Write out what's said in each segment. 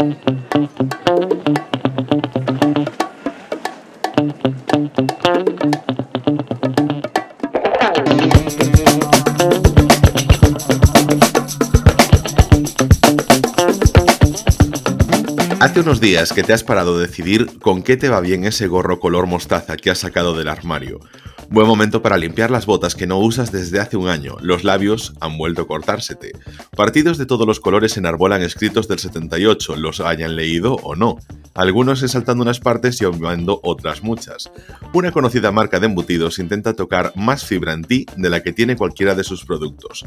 Hace unos días que te has parado a decidir con qué te va bien ese gorro color mostaza que has sacado del armario. Buen momento para limpiar las botas que no usas desde hace un año. Los labios han vuelto a cortársete. Partidos de todos los colores enarbolan escritos del 78, los hayan leído o no. Algunos saltando unas partes y obviando otras muchas. Una conocida marca de embutidos intenta tocar más fibra en ti de la que tiene cualquiera de sus productos.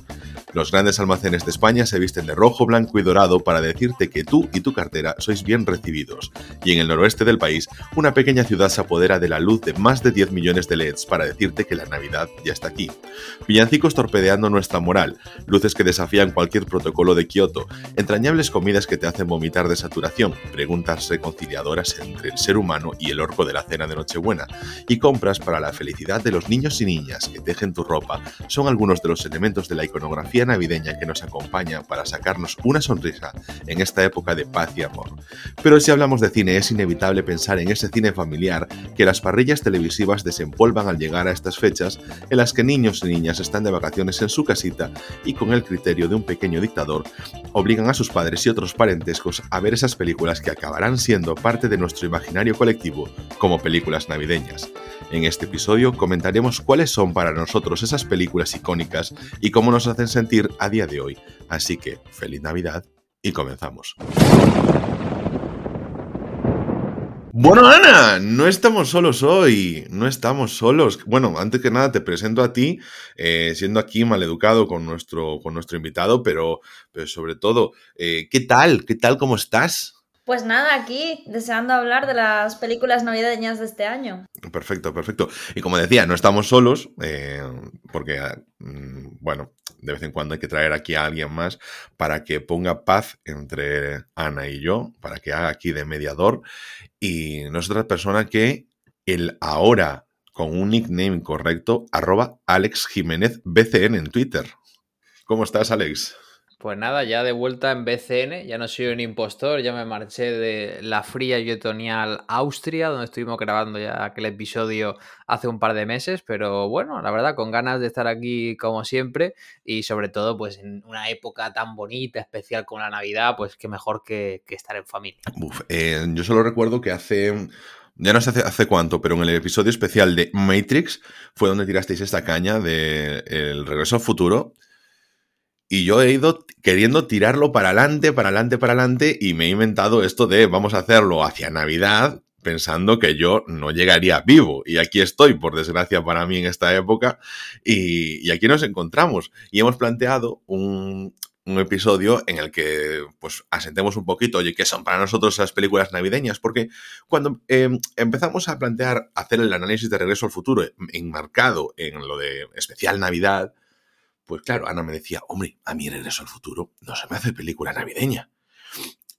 Los grandes almacenes de España se visten de rojo, blanco y dorado para decirte que tú y tu cartera sois bien recibidos. Y en el noroeste del país, una pequeña ciudad se apodera de la luz de más de 10 millones de LEDs para decirte que la Navidad ya está aquí. Villancicos torpedeando nuestra moral, luces que desafían cualquier protocolo de Kioto, entrañables comidas que te hacen vomitar de saturación, preguntas reconciliadoras entre el ser humano y el orco de la cena de Nochebuena, y compras para la felicidad de los niños y niñas que tejen tu ropa son algunos de los elementos de la iconografía navideña que nos acompaña para sacarnos una sonrisa en esta época de paz y amor. Pero si hablamos de cine es inevitable pensar en ese cine familiar que las parrillas televisivas desempolvan al llegar a estas fechas en las que niños y niñas están de vacaciones en su casita y con el criterio de un pequeño dictador obligan a sus padres y otros parentescos a ver esas películas que acabarán siendo parte de nuestro imaginario colectivo como películas navideñas. En este episodio comentaremos cuáles son para nosotros esas películas icónicas y cómo nos hacen sentir a día de hoy. Así que, feliz Navidad y comenzamos. Bueno, Ana, no estamos solos hoy, no estamos solos. Bueno, antes que nada te presento a ti, eh, siendo aquí maleducado con nuestro, con nuestro invitado, pero, pero sobre todo, eh, ¿qué tal? ¿Qué tal? ¿Cómo estás? Pues nada, aquí deseando hablar de las películas navideñas de este año. Perfecto, perfecto. Y como decía, no estamos solos, eh, porque, mm, bueno, de vez en cuando hay que traer aquí a alguien más para que ponga paz entre Ana y yo, para que haga aquí de mediador. Y no es otra persona que el ahora con un nickname correcto, arroba Alex Jiménez BCN en Twitter. ¿Cómo estás, Alex? Pues nada, ya de vuelta en BCN, ya no soy un impostor, ya me marché de la fría y Austria, donde estuvimos grabando ya aquel episodio hace un par de meses, pero bueno, la verdad, con ganas de estar aquí como siempre y sobre todo pues en una época tan bonita, especial como la Navidad, pues qué mejor que, estar en familia. Eh, yo solo recuerdo que hace ya no sé hace, hace, cuánto, pero en el episodio especial de Matrix fue donde tirasteis esta caña de El Regreso al Futuro. Y yo he ido queriendo tirarlo para adelante, para adelante, para adelante, y me he inventado esto de vamos a hacerlo hacia Navidad, pensando que yo no llegaría vivo. Y aquí estoy, por desgracia para mí en esta época, y, aquí nos encontramos. Y hemos planteado un, episodio en el que pues asentemos un poquito, oye, ¿qué son para nosotros esas películas navideñas? Porque cuando em, empezamos a plantear hacer el análisis de Regreso al Futuro enmarcado en lo de especial Navidad, pues claro, Ana me decía, hombre, a mí Regreso al Futuro no se me hace película navideña.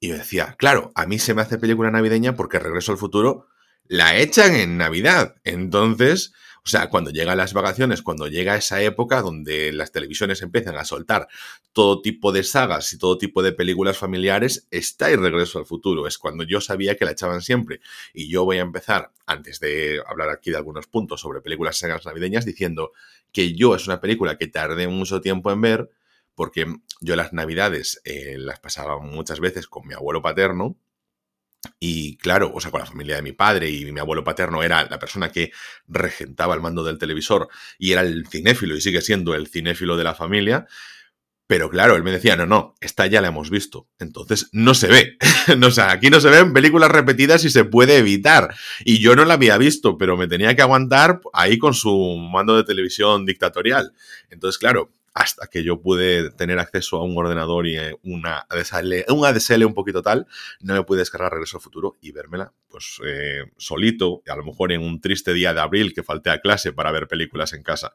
Y yo decía, claro, a mí se me hace película navideña porque Regreso al Futuro la echan en Navidad. Entonces, o sea, cuando llegan las vacaciones, cuando llega esa época donde las televisiones empiezan a soltar todo tipo de sagas y todo tipo de películas familiares, está el Regreso al Futuro. Es cuando yo sabía que la echaban siempre. Y yo voy a empezar, antes de hablar aquí de algunos puntos sobre películas sagas navideñas, diciendo que yo es una película que tardé mucho tiempo en ver, porque yo las navidades eh, las pasaba muchas veces con mi abuelo paterno, y claro, o sea, con la familia de mi padre y mi abuelo paterno era la persona que regentaba el mando del televisor y era el cinéfilo y sigue siendo el cinéfilo de la familia. Pero claro, él me decía, no, no, esta ya la hemos visto. Entonces no se ve. o sea, aquí no se ven películas repetidas y se puede evitar. Y yo no la había visto, pero me tenía que aguantar ahí con su mando de televisión dictatorial. Entonces, claro, hasta que yo pude tener acceso a un ordenador y eh, una ADSL, un ADSL un poquito tal, no me pude descargar Regreso al Futuro y vérmela pues eh, solito, a lo mejor en un triste día de abril que falté a clase para ver películas en casa.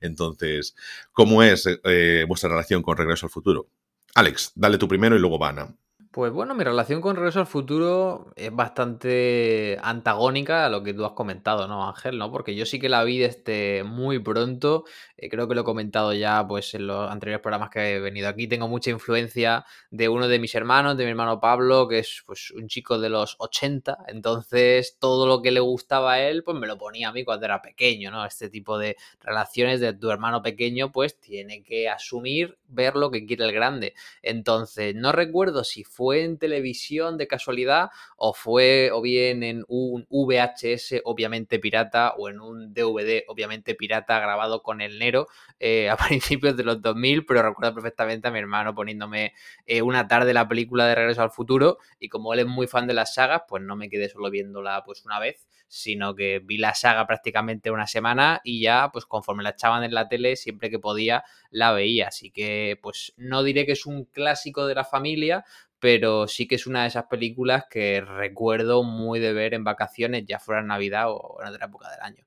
Entonces, ¿cómo es eh, vuestra relación con Regreso al Futuro? Alex, dale tú primero y luego Vana. Pues bueno, mi relación con Regreso al Futuro es bastante antagónica a lo que tú has comentado, ¿no, Ángel? ¿no? Porque yo sí que la vi desde muy pronto. Eh, creo que lo he comentado ya pues, en los anteriores programas que he venido aquí. Tengo mucha influencia de uno de mis hermanos, de mi hermano Pablo, que es pues, un chico de los 80. Entonces, todo lo que le gustaba a él, pues me lo ponía a mí cuando era pequeño, ¿no? Este tipo de relaciones de tu hermano pequeño, pues tiene que asumir, ver lo que quiere el grande. Entonces, no recuerdo si fue fue en televisión de casualidad o fue o bien en un VHS obviamente pirata o en un DVD obviamente pirata grabado con el Nero eh, a principios de los 2000, pero recuerdo perfectamente a mi hermano poniéndome eh, una tarde la película de Regreso al Futuro y como él es muy fan de las sagas, pues no me quedé solo viéndola pues una vez, sino que vi la saga prácticamente una semana y ya pues conforme la echaban en la tele siempre que podía la veía, así que pues no diré que es un clásico de la familia, pero sí que es una de esas películas que recuerdo muy de ver en vacaciones, ya fuera en Navidad o en otra época del año.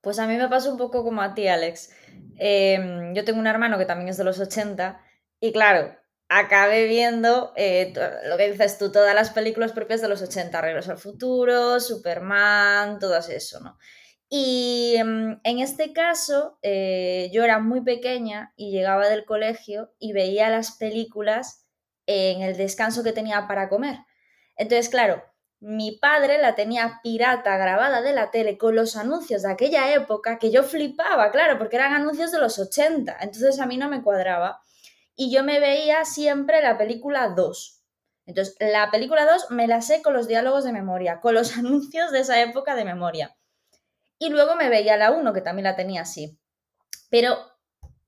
Pues a mí me pasa un poco como a ti, Alex. Em, yo tengo un hermano que también es de los 80 y claro, acabé viendo eh, lo que dices tú, todas las películas propias de los 80, Regreso al Futuro, Superman, todo eso, ¿no? Y em, en este caso, eh, yo era muy pequeña y llegaba del colegio y veía las películas en el descanso que tenía para comer. Entonces, claro, mi padre la tenía pirata grabada de la tele con los anuncios de aquella época que yo flipaba, claro, porque eran anuncios de los 80, entonces a mí no me cuadraba. Y yo me veía siempre la película 2. Entonces, la película 2 me la sé con los diálogos de memoria, con los anuncios de esa época de memoria. Y luego me veía la 1, que también la tenía así. Pero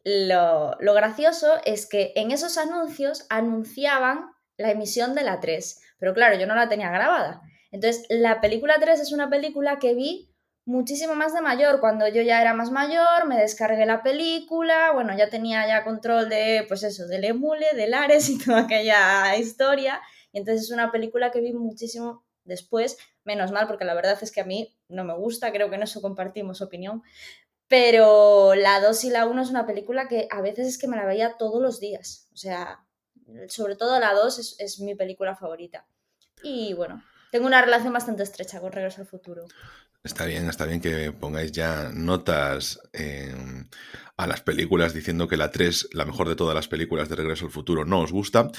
lo, gracioso es que en esos anuncios anunciaban la emisión de la 3, pero claro, yo no la tenía grabada. Entonces, la película 3 es una película que vi muchísimo más de mayor, cuando yo ya era más mayor, me descargué la película, bueno, ya tenía ya control de, pues eso, del emule, del Ares y toda aquella historia, y entonces es una película que vi muchísimo después, menos mal, porque la verdad es que a mí no me gusta, creo que en eso compartimos opinión, pero la 2 y la 1 es una película que a veces es que me la veía todos los días. O sea, sobre todo la 2 es, mi película favorita. Y bueno, tengo una relación bastante estrecha con Regreso al Futuro. Está bien, está bien que pongáis ya notas a las películas diciendo que la 3, la mejor de todas las películas de Regreso al Futuro, no os gusta.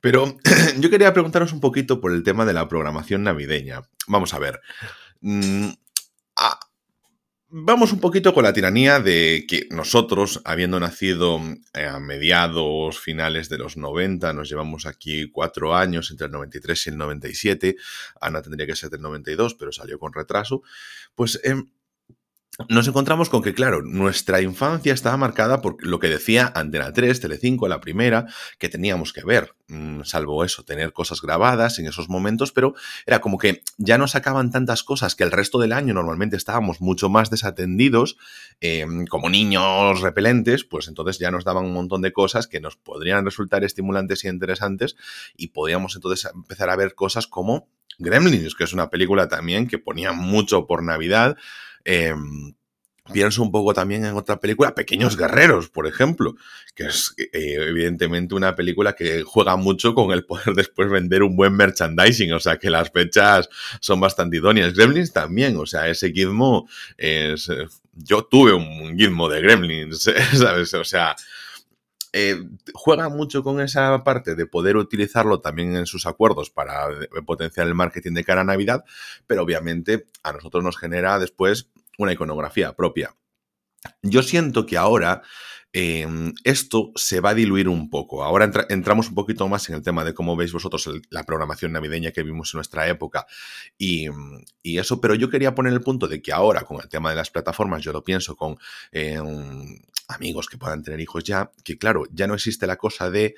Pero yo quería preguntaros un poquito por el tema de la programación navideña. Vamos a ver. Mm, Vamos un poquito con la tiranía de que nosotros, habiendo nacido eh, a mediados, finales de los 90, nos llevamos aquí cuatro años, entre el 93 y el 97, Ana tendría que ser del 92, pero salió con retraso, pues em, nos encontramos con que, claro, nuestra infancia estaba marcada por lo que decía Antena 3, Telecinco, la primera, que teníamos que ver, mm, salvo eso, tener cosas grabadas en esos momentos, pero era como que ya nos sacaban tantas cosas que el resto del año normalmente estábamos mucho más desatendidos, em, como niños repelentes, pues entonces ya nos daban un montón de cosas que nos podrían resultar estimulantes y interesantes y podíamos entonces empezar a ver cosas como Gremlins, que es una película también que ponía mucho por Navidad, Em, pienso un poco también en otra película, Pequeños Guerreros, por ejemplo, que es eh, evidentemente una película que juega mucho con el poder después vender un buen merchandising, o sea que las fechas son bastante idóneas. Gremlins también, o sea, ese gizmo es... Eh, yo tuve un gizmo de Gremlins, ¿sabes? O sea... Eh, juega mucho con esa parte de poder utilizarlo también en sus acuerdos para potenciar el marketing de cara a Navidad, pero obviamente a nosotros nos genera después una iconografía propia. Yo siento que ahora em, esto se va a diluir un poco. Ahora entramos un poquito más en el tema de cómo veis vosotros la programación navideña que vimos en nuestra época y, eso, pero yo quería poner el punto de que ahora con el tema de las plataformas, yo lo pienso con em, amigos que puedan tener hijos ya, que claro, ya no existe la cosa de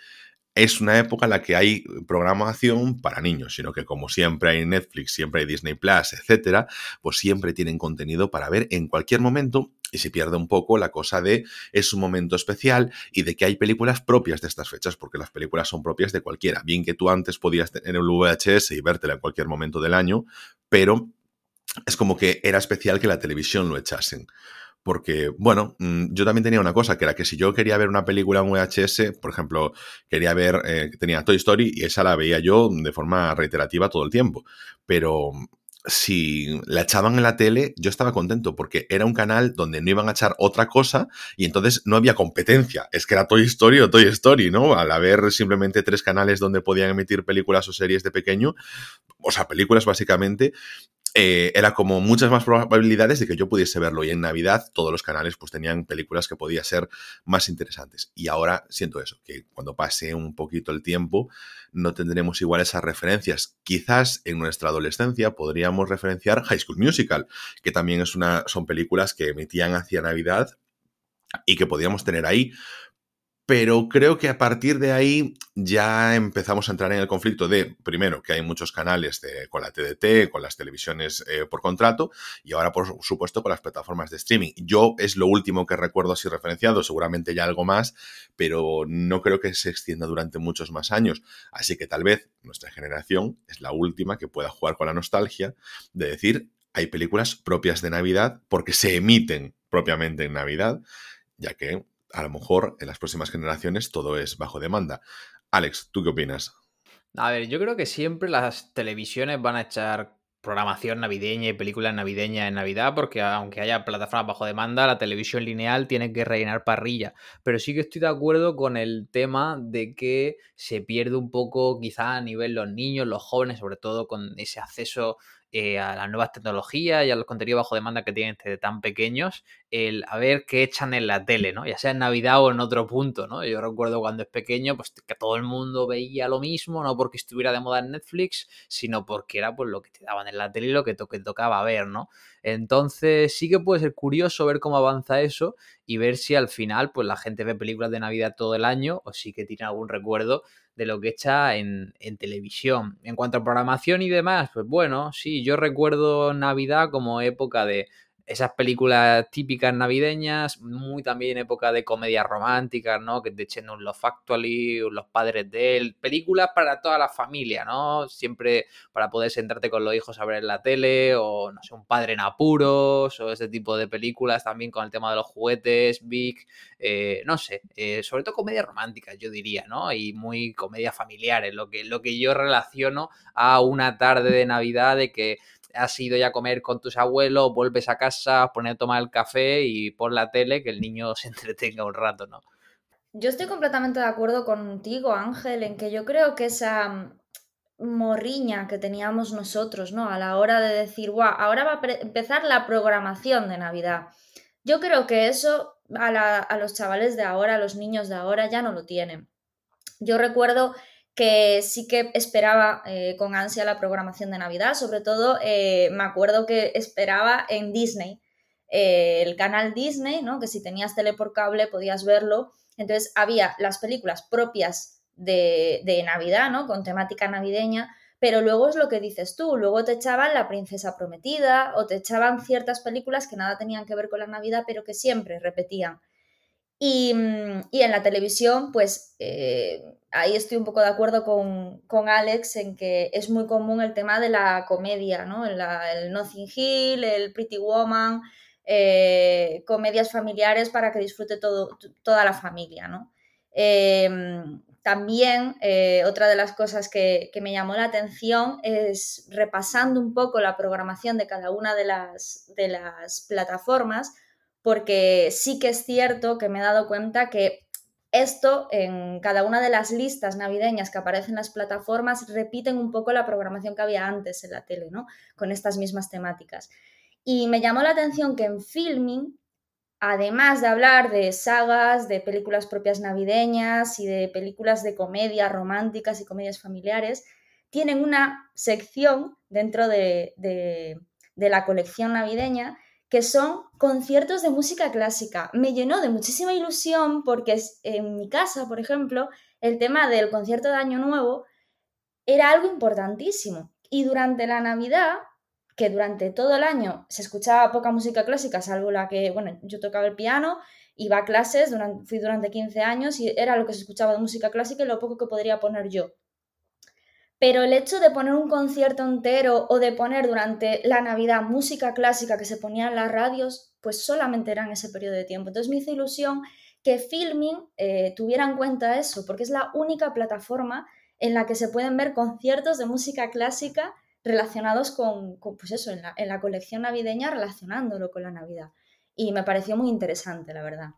es una época en la que hay programación para niños, sino que como siempre hay Netflix, siempre hay Disney Plus, etcétera, pues siempre tienen contenido para ver en cualquier momento y se pierde un poco la cosa de es un momento especial y de que hay películas propias de estas fechas, porque las películas son propias de cualquiera. Bien que tú antes podías tener el VHS y vértela en cualquier momento del año, pero es como que era especial que la televisión lo echasen. porque, bueno, mm, yo también tenía una cosa, que era que si yo quería ver una película en VHS, por ejemplo, quería ver, eh, tenía Toy Story y esa la veía yo de forma reiterativa todo el tiempo, pero si la echaban en la tele, yo estaba contento porque era un canal donde no iban a echar otra cosa y entonces no había competencia. Es que era Toy Story o Toy Story, ¿no? Al haber simplemente tres canales donde podían emitir películas o series de pequeño, o sea, películas básicamente, eh, era como muchas más probabilidades de que yo pudiese verlo. Y en Navidad todos los canales pues tenían películas que podían ser más interesantes. Y ahora siento eso, que cuando pase un poquito el tiempo no tendremos igual esas referencias. Quizás en nuestra adolescencia podríamos referenciar High School Musical, que también es una, son películas que emitían hacia Navidad y que podíamos tener ahí, pero creo que a partir de ahí ya empezamos a entrar en el conflicto de, primero, que hay muchos canales con la TDT, con las televisiones eh, por contrato, y ahora, por supuesto, con las plataformas de streaming. Yo es lo último que recuerdo así referenciado, seguramente ya algo más, pero no creo que se extienda durante muchos más años. Así que tal vez nuestra generación es la última que pueda jugar con la nostalgia de decir, hay películas propias de Navidad porque se emiten propiamente en Navidad, ya que a lo mejor en las próximas generaciones todo es bajo demanda. Alex, ¿tú qué opinas? A ver, yo creo que siempre las televisiones van a echar programación navideña y películas navideñas en Navidad, porque aunque haya plataformas bajo demanda, la televisión lineal tiene que rellenar parrilla. Pero sí que estoy de acuerdo con el tema de que se pierde un poco, quizá a nivel los niños, los jóvenes, sobre todo con ese acceso eh, a las nuevas tecnologías y a los contenidos bajo demanda que tienen desde tan pequeños, el a ver qué echan en la tele, ¿no? Ya sea en Navidad o en otro punto, ¿no? Yo recuerdo cuando es pequeño, pues que todo el mundo veía lo mismo, no porque estuviera de moda en Netflix, sino porque era pues lo que te daban en la tele y lo que, to tocaba ver, ¿no? Entonces sí que puede ser curioso ver cómo avanza eso y ver si al final pues la gente ve películas de Navidad todo el año o sí que tiene algún recuerdo de lo que echa en, en, televisión. En cuanto a programación y demás, pues bueno, sí, yo recuerdo Navidad como época de esas películas típicas navideñas, muy también época de comedias románticas, ¿no? Que te echen un Love Actually, Los Padres de él, películas para toda la familia, ¿no? Siempre para poder sentarte con los hijos a ver en la tele, o no sé, Un Padre en Apuros, o ese tipo de películas también con el tema de los juguetes, Big, eh, no sé, eh, sobre todo comedias románticas, yo diría, ¿no? Y muy comedias familiares, lo que, lo que yo relaciono a una tarde de Navidad de que has ido ya a comer con tus abuelos, vuelves a casa, pones a tomar el café y por la tele que el niño se entretenga un rato, ¿no? Yo estoy completamente de acuerdo contigo, Ángel, en que yo creo que esa mm, morriña que teníamos nosotros, ¿no? A la hora de decir, guau, ahora va a empezar la programación de Navidad. Yo creo que eso a, a los chavales de ahora, a los niños de ahora, ya no lo tienen. Yo recuerdo que sí que esperaba eh, con ansia la programación de Navidad, sobre todo eh, me acuerdo que esperaba en Disney, eh, el canal Disney, ¿no? que si tenías tele por cable podías verlo, entonces había las películas propias de, de Navidad, ¿no? con temática navideña, pero luego es lo que dices tú, luego te echaban La Princesa Prometida o te echaban ciertas películas que nada tenían que ver con la Navidad, pero que siempre repetían. Y, mm, y en la televisión, pues ahí estoy un poco de acuerdo con, Alex en que es muy común el tema de la comedia, ¿no? el Nothing Hill, el Pretty Woman, eh, comedias familiares para que disfrute toda la familia, ¿no? Em, también eh, otra de las cosas que, me llamó la atención es repasando un poco la programación de cada una de las, de las plataformas, porque sí que es cierto que me he dado cuenta que esto, en cada una de las listas navideñas que aparecen en las plataformas, repiten un poco la programación que había antes en la tele, ¿no? Con estas mismas temáticas. Y me llamó la atención que en Filming, además de hablar de sagas, de películas propias navideñas y de películas de comedia románticas y comedias familiares, tienen una sección dentro de, de la colección navideña que son conciertos de música clásica. Me llenó de muchísima ilusión porque en mi casa, por ejemplo, el tema del concierto de Año Nuevo era algo importantísimo. Y durante la Navidad, que durante todo el año se escuchaba poca música clásica, salvo la que, bueno, yo tocaba el piano, iba a clases, fui durante 15 años y era lo que se escuchaba de música clásica y lo poco que podría poner yo. Pero el hecho de poner un concierto entero o de poner durante la Navidad música clásica que se ponía en las radios, pues solamente era en ese periodo de tiempo. Entonces me hizo ilusión que Filming eh, tuviera en cuenta eso, porque es la única plataforma en la que se pueden ver conciertos de música clásica relacionados con, pues eso, en la, colección navideña relacionándolo con la Navidad. Y me pareció muy interesante, la verdad.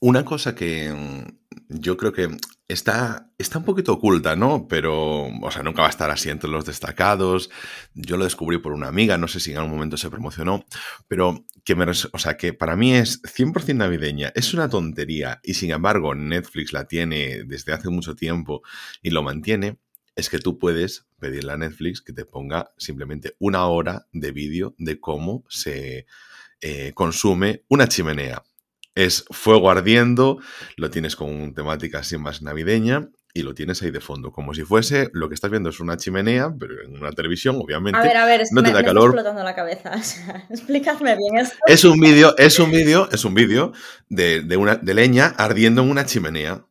Una cosa que mm, yo creo que está, está un poquito oculta, ¿no? Pero, o sea, nunca va a estar así entre los destacados. Yo lo descubrí por una amiga, no sé si en algún momento se promocionó, pero que me, o sea, que para mí es 100% navideña. Es una tontería y sin embargo Netflix la tiene desde hace mucho tiempo y lo mantiene. Es que tú puedes pedirle a Netflix que te ponga simplemente una hora de vídeo de cómo se eh, consume una chimenea es fuego ardiendo, lo tienes con temática así más navideña y lo tienes ahí de fondo, como si fuese lo que estás viendo es una chimenea, pero en una televisión, obviamente. A ver, a ver, no te da calor. explotando la cabeza. explícame bien esto. Es un vídeo, es un vídeo, es un vídeo de, una de leña ardiendo en una chimenea.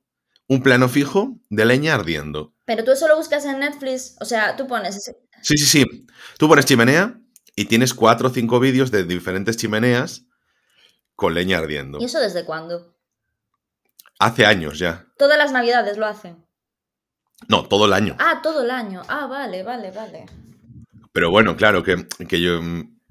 Un plano fijo de leña ardiendo. Pero tú eso lo buscas en Netflix, o sea, tú pones ese... Sí, sí, sí. Tú pones chimenea y tienes cuatro o cinco vídeos de diferentes chimeneas con leña ardiendo. ¿Y eso desde cuándo? Hace años ya. Todas las navidades lo hacen. No, todo el año. Ah, todo el año. Ah, vale, vale, vale. Pero bueno, claro que, que yo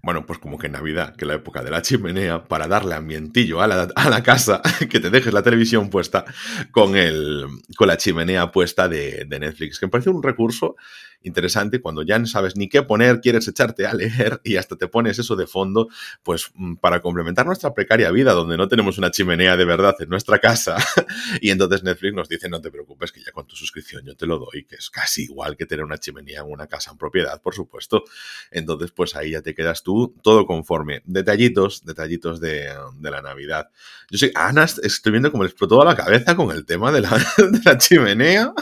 bueno, pues como que en Navidad, que es la época de la chimenea, para darle ambientillo a la, a la casa, que te dejes la televisión puesta con, el, con la chimenea puesta de, de, Netflix, que me parece un recurso interesante cuando ya no sabes ni qué poner, quieres echarte a leer y hasta te pones eso de fondo, pues mm, para complementar nuestra precaria vida, donde no tenemos una chimenea de verdad en nuestra casa. y entonces Netflix nos dice, no te preocupes, que ya con tu suscripción yo te lo doy, que es casi igual que tener una chimenea en una casa en propiedad, por supuesto. Entonces, pues ahí ya te quedas tú todo conforme. Detallitos, detallitos de, la Navidad. Yo sé, Ana, estoy viendo cómo le explotó la cabeza con el tema de la, de la chimenea.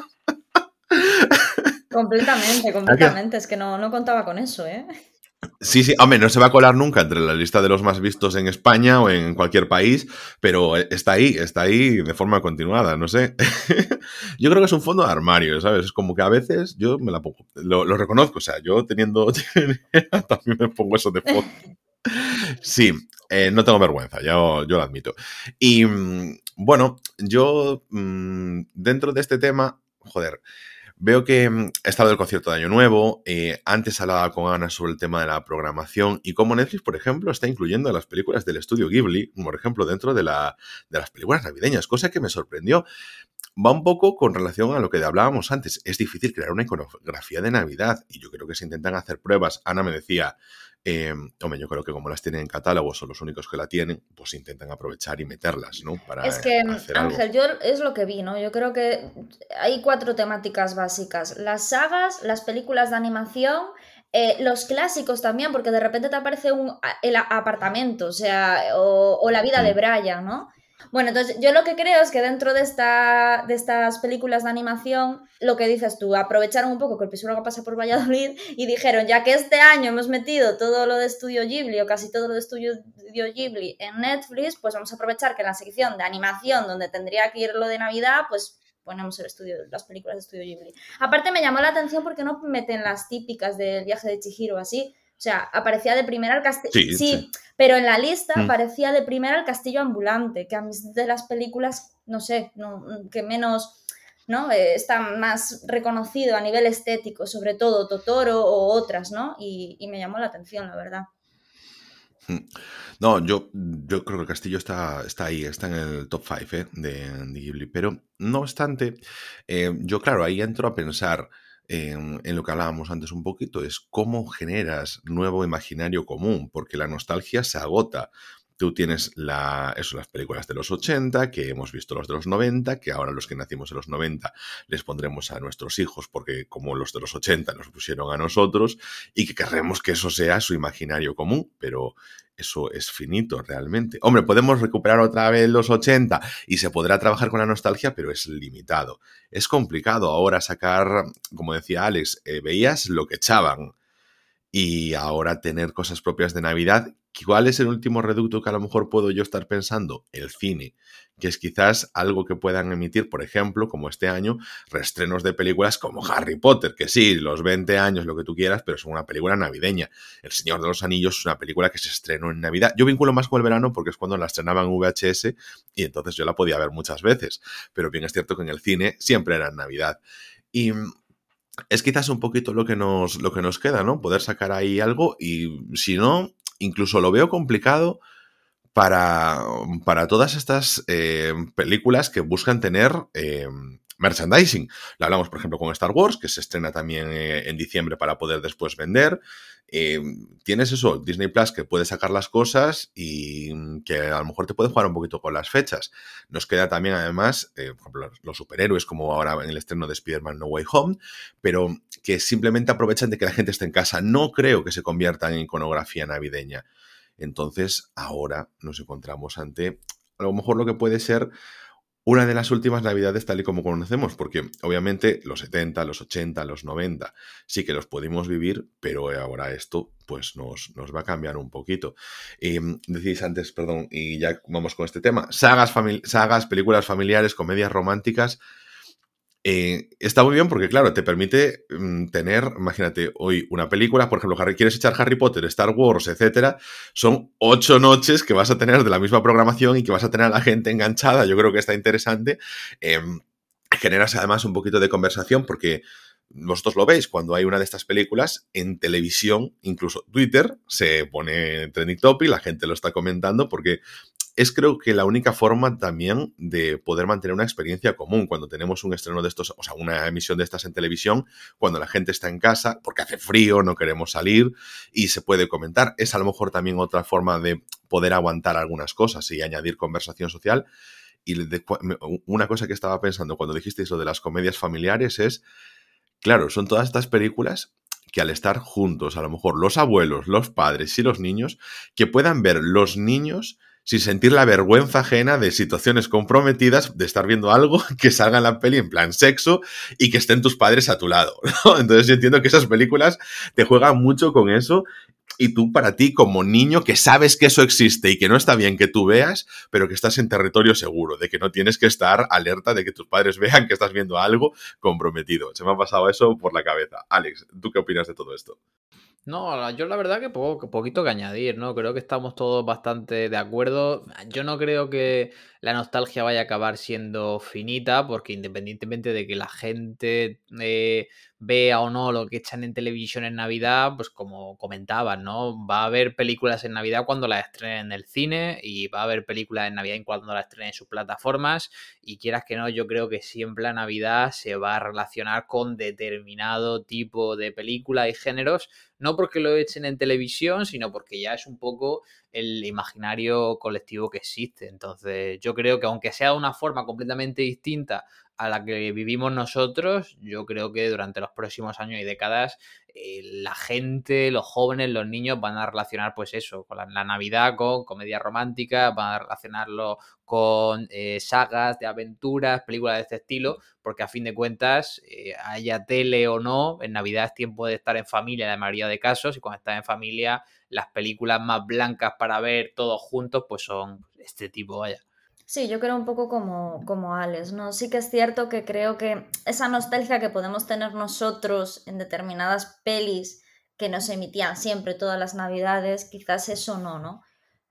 Completamente, completamente. Es que no, no contaba con eso, ¿eh? Sí, sí, hombre, no se va a colar nunca entre la lista de los más vistos en España o en cualquier país, pero está ahí, está ahí de forma continuada, no sé. yo creo que es un fondo de armario, ¿sabes? Es como que a veces yo me la pongo, lo, reconozco, o sea, yo teniendo también me pongo eso de fondo. Sí, eh, no tengo vergüenza, yo, yo lo admito. Y mm, bueno, yo mm, dentro de este tema, joder, Veo que mm, he estado del concierto de Año Nuevo, eh, antes hablaba con Ana sobre el tema de la programación y cómo Netflix, por ejemplo, está incluyendo las películas del estudio Ghibli, por ejemplo, dentro de, la, de las películas navideñas, cosa que me sorprendió. Va un poco con relación a lo que hablábamos antes. Es difícil crear una iconografía de Navidad y yo creo que se intentan hacer pruebas. Ana me decía, eh, hombre, yo creo que como las tienen en catálogo, son los únicos que la tienen, pues intentan aprovechar y meterlas, ¿no? Para es que, Ángel, yo es lo que vi, ¿no? Yo creo que hay cuatro temáticas básicas. Las sagas, las películas de animación, eh, los clásicos también, porque de repente te aparece un, el apartamento, o sea, o, la vida de mm. Brian, ¿no? Bueno, entonces yo lo que creo es que dentro de, esta, de estas películas de animación, lo que dices tú, aprovecharon un poco que el episodio pasa por Valladolid y dijeron, ya que este año hemos metido todo lo de Estudio Ghibli o casi todo lo de Estudio Ghibli en Netflix, pues vamos a aprovechar que en la sección de animación, donde tendría que ir lo de Navidad, pues ponemos el estudio, las películas de Estudio Ghibli. Aparte me llamó la atención porque no meten las típicas del viaje de Chihiro así, o sea, aparecía de primera el castillo. Sí, pero en la lista mm. aparecía de primera el castillo ambulante, que a mí de las películas, no sé, no, que menos. ¿no? Eh, está más reconocido a nivel estético, sobre todo Totoro o otras, ¿no? Y, me llamó la atención, la verdad. Mm. No, yo, yo creo que el castillo está, está ahí, está en el top 5 ¿eh? de, Ghibli. Pero no obstante, eh, yo, claro, ahí entro a pensar en, lo que hablábamos antes un poquito, es cómo generas nuevo imaginario común, porque la nostalgia se agota. Tú tienes la, eso, las películas de los 80, que hemos visto los de los 90, que ahora los que nacimos en los 90 les pondremos a nuestros hijos, porque como los de los 80 nos pusieron a nosotros, y que querremos que eso sea su imaginario común, pero eso es finito realmente. Hombre, podemos recuperar otra vez los 80 y se podrá trabajar con la nostalgia, pero es limitado. Es complicado ahora sacar, como decía Alex, eh, veías lo que echaban y ahora tener cosas propias de Navidad ¿cuál es el último reducto que a lo mejor puedo yo estar pensando? El cine, que es quizás algo que puedan emitir, por ejemplo, como este año, restrenos de películas como Harry Potter, que sí, los 20 años, lo que tú quieras, pero es una película navideña. El Señor de los Anillos es una película que se estrenó en Navidad. Yo vinculo más con el verano porque es cuando la estrenaban en VHS y entonces yo la podía ver muchas veces, pero bien es cierto que en el cine siempre era en Navidad. Y es quizás un poquito lo que nos, lo que nos queda, ¿no? Poder sacar ahí algo y si no, incluso lo veo complicado para, para todas estas eh, películas que buscan tener eh, merchandising. Lo hablamos, por ejemplo, con Star Wars, que se estrena también eh, en diciembre para poder después vender. Eh, tienes eso, Disney Plus, que puede sacar las cosas y que a lo mejor te puede jugar un poquito con las fechas. Nos queda también, además, eh, por ejemplo, los superhéroes, como ahora en el estreno de Spider-Man No Way Home, pero que simplemente aprovechan de que la gente esté en casa. No creo que se conviertan en iconografía navideña. Entonces, ahora nos encontramos ante a lo mejor lo que puede ser una de las últimas navidades tal y como conocemos, porque obviamente los 70, los 80, los 90 sí que los pudimos vivir, pero ahora esto pues nos, nos va a cambiar un poquito. Y mm, decís antes, perdón, y ya vamos con este tema, sagas, sagas películas familiares, comedias románticas, eh, está muy bien porque, claro, te permite mm, tener, imagínate, hoy una película, por ejemplo, quieres echar Harry Potter, Star Wars, etcétera, son ocho noches que vas a tener de la misma programación y que vas a tener a la gente enganchada. Yo creo que está interesante. Em, generas además un poquito de conversación porque vosotros lo veis, cuando hay una de estas películas en televisión, incluso Twitter se pone trending topic, la gente lo está comentando porque es creo que la única forma también de poder mantener una experiencia común cuando tenemos un estreno de estos, o sea, una emisión de estas en televisión, cuando la gente está en casa, porque hace frío, no queremos salir y se puede comentar. Es a lo mejor también otra forma de poder aguantar algunas cosas y añadir conversación social. Y una cosa que estaba pensando cuando dijisteis lo de las comedias familiares es, claro, son todas estas películas que al estar juntos, a lo mejor los abuelos, los padres y los niños, que puedan ver los niños sin sentir la vergüenza ajena de situaciones comprometidas, de estar viendo algo que salga en la peli en plan sexo y que estén tus padres a tu lado. Entonces yo entiendo que esas películas te juegan mucho con eso y tú para ti como niño que sabes que eso existe y que no está bien que tú veas, pero que estás en territorio seguro, de que no tienes que estar alerta de que tus padres vean que estás viendo algo comprometido. Se me ha pasado eso por la cabeza. Alex, ¿tú qué opinas de todo esto? No, yo la verdad que poco, poquito que añadir, ¿no? Creo que estamos todos bastante de acuerdo. Yo no creo que la nostalgia vaya a acabar siendo finita, porque independientemente de que la gente eh, vea o no lo que echan en televisión en Navidad, pues como comentaban, ¿no? Va a haber películas en Navidad cuando las estrenen en el cine y va a haber películas en Navidad cuando las estrenen en sus plataformas y quieras que no, yo creo que siempre la Navidad se va a relacionar con determinado tipo de película y géneros, no porque lo echen en televisión, sino porque ya es un poco el imaginario colectivo que existe. Entonces, yo creo que aunque sea de una forma completamente distinta a la que vivimos nosotros, yo creo que durante los próximos años y décadas eh, la gente, los jóvenes, los niños van a relacionar pues eso, con la, Navidad, con comedia romántica, van a relacionarlo con eh, sagas de aventuras, películas de este estilo, porque a fin de cuentas, eh, haya tele o no, en Navidad es tiempo de estar en familia en la mayoría de casos y cuando estás en familia, las películas más blancas para ver todos juntos pues son este tipo, vaya. Sí, yo creo un poco como, como Alex, ¿no? Sí que es cierto que creo que esa nostalgia que podemos tener nosotros en determinadas pelis que nos emitían siempre todas las navidades, quizás eso no, ¿no?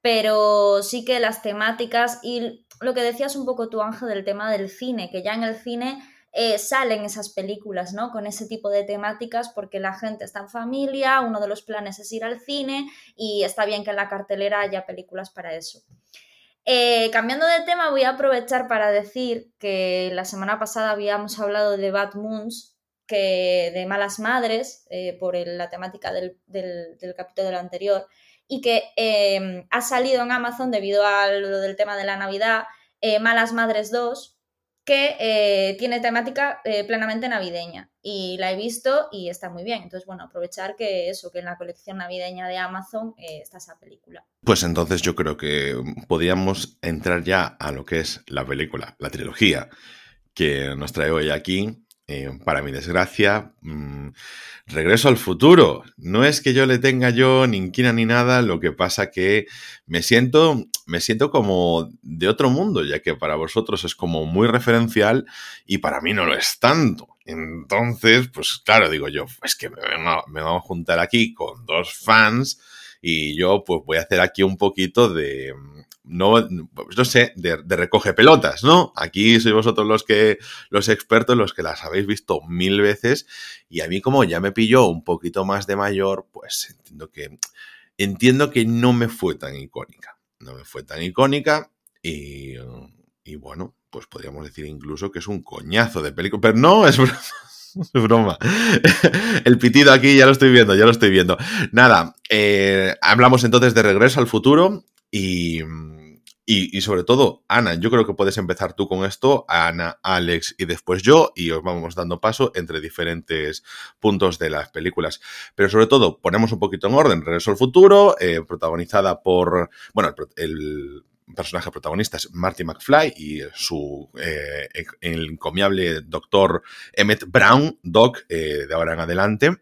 Pero sí que las temáticas y lo que decías un poco tú, Ángel, del tema del cine, que ya en el cine eh, salen esas películas, ¿no? Con ese tipo de temáticas porque la gente está en familia, uno de los planes es ir al cine y está bien que en la cartelera haya películas para eso. Eh, cambiando de tema, voy a aprovechar para decir que la semana pasada habíamos hablado de Bad Moons, que de malas madres, eh, por la temática del, capítulo anterior, y que em, ha salido en Amazon debido a lo del tema de la Navidad, eh, Malas Madres 2, que eh, tiene temática eh, plenamente navideña y la he visto y está muy bien. Entonces, bueno, aprovechar que eso, que en la colección navideña de Amazon eh, está esa película. Pues entonces yo creo que podríamos entrar ya a lo que es la película, la trilogía que nos trae hoy aquí. Para mi desgracia, mm, Regreso al futuro. No es que yo le tenga yo ni inquina ni nada, lo que pasa que me siento, me siento como de otro mundo, ya que para vosotros es como muy referencial y para mí no lo es tanto. Entonces, pues claro, digo yo, es que me, me vamos a juntar aquí con dos fans y yo pues voy a hacer aquí un poquito de, no, no sé, de, recoge pelotas, ¿no? Aquí sois vosotros los que, los expertos, los que las habéis visto mil veces y a mí como ya me pilló un poquito más de mayor, pues entiendo que, entiendo que no me fue tan icónica, no me fue tan icónica y, y bueno, pues podríamos decir incluso que es un coñazo de película, pero no, es broma. Broma. El pitido aquí ya lo estoy viendo, ya lo estoy viendo. Nada, eh, hablamos entonces de Regreso al Futuro y, y, sobre todo, Ana, yo creo que puedes empezar tú con esto, Ana, Alex y después yo, y os vamos dando paso entre diferentes puntos de las películas. Pero sobre todo, ponemos un poquito en orden. Regreso al futuro, eh, protagonizada por, bueno, el, personaje protagonista es Marty McFly y su eh, el encomiable doctor Emmett Brown, Doc, eh, de ahora en adelante.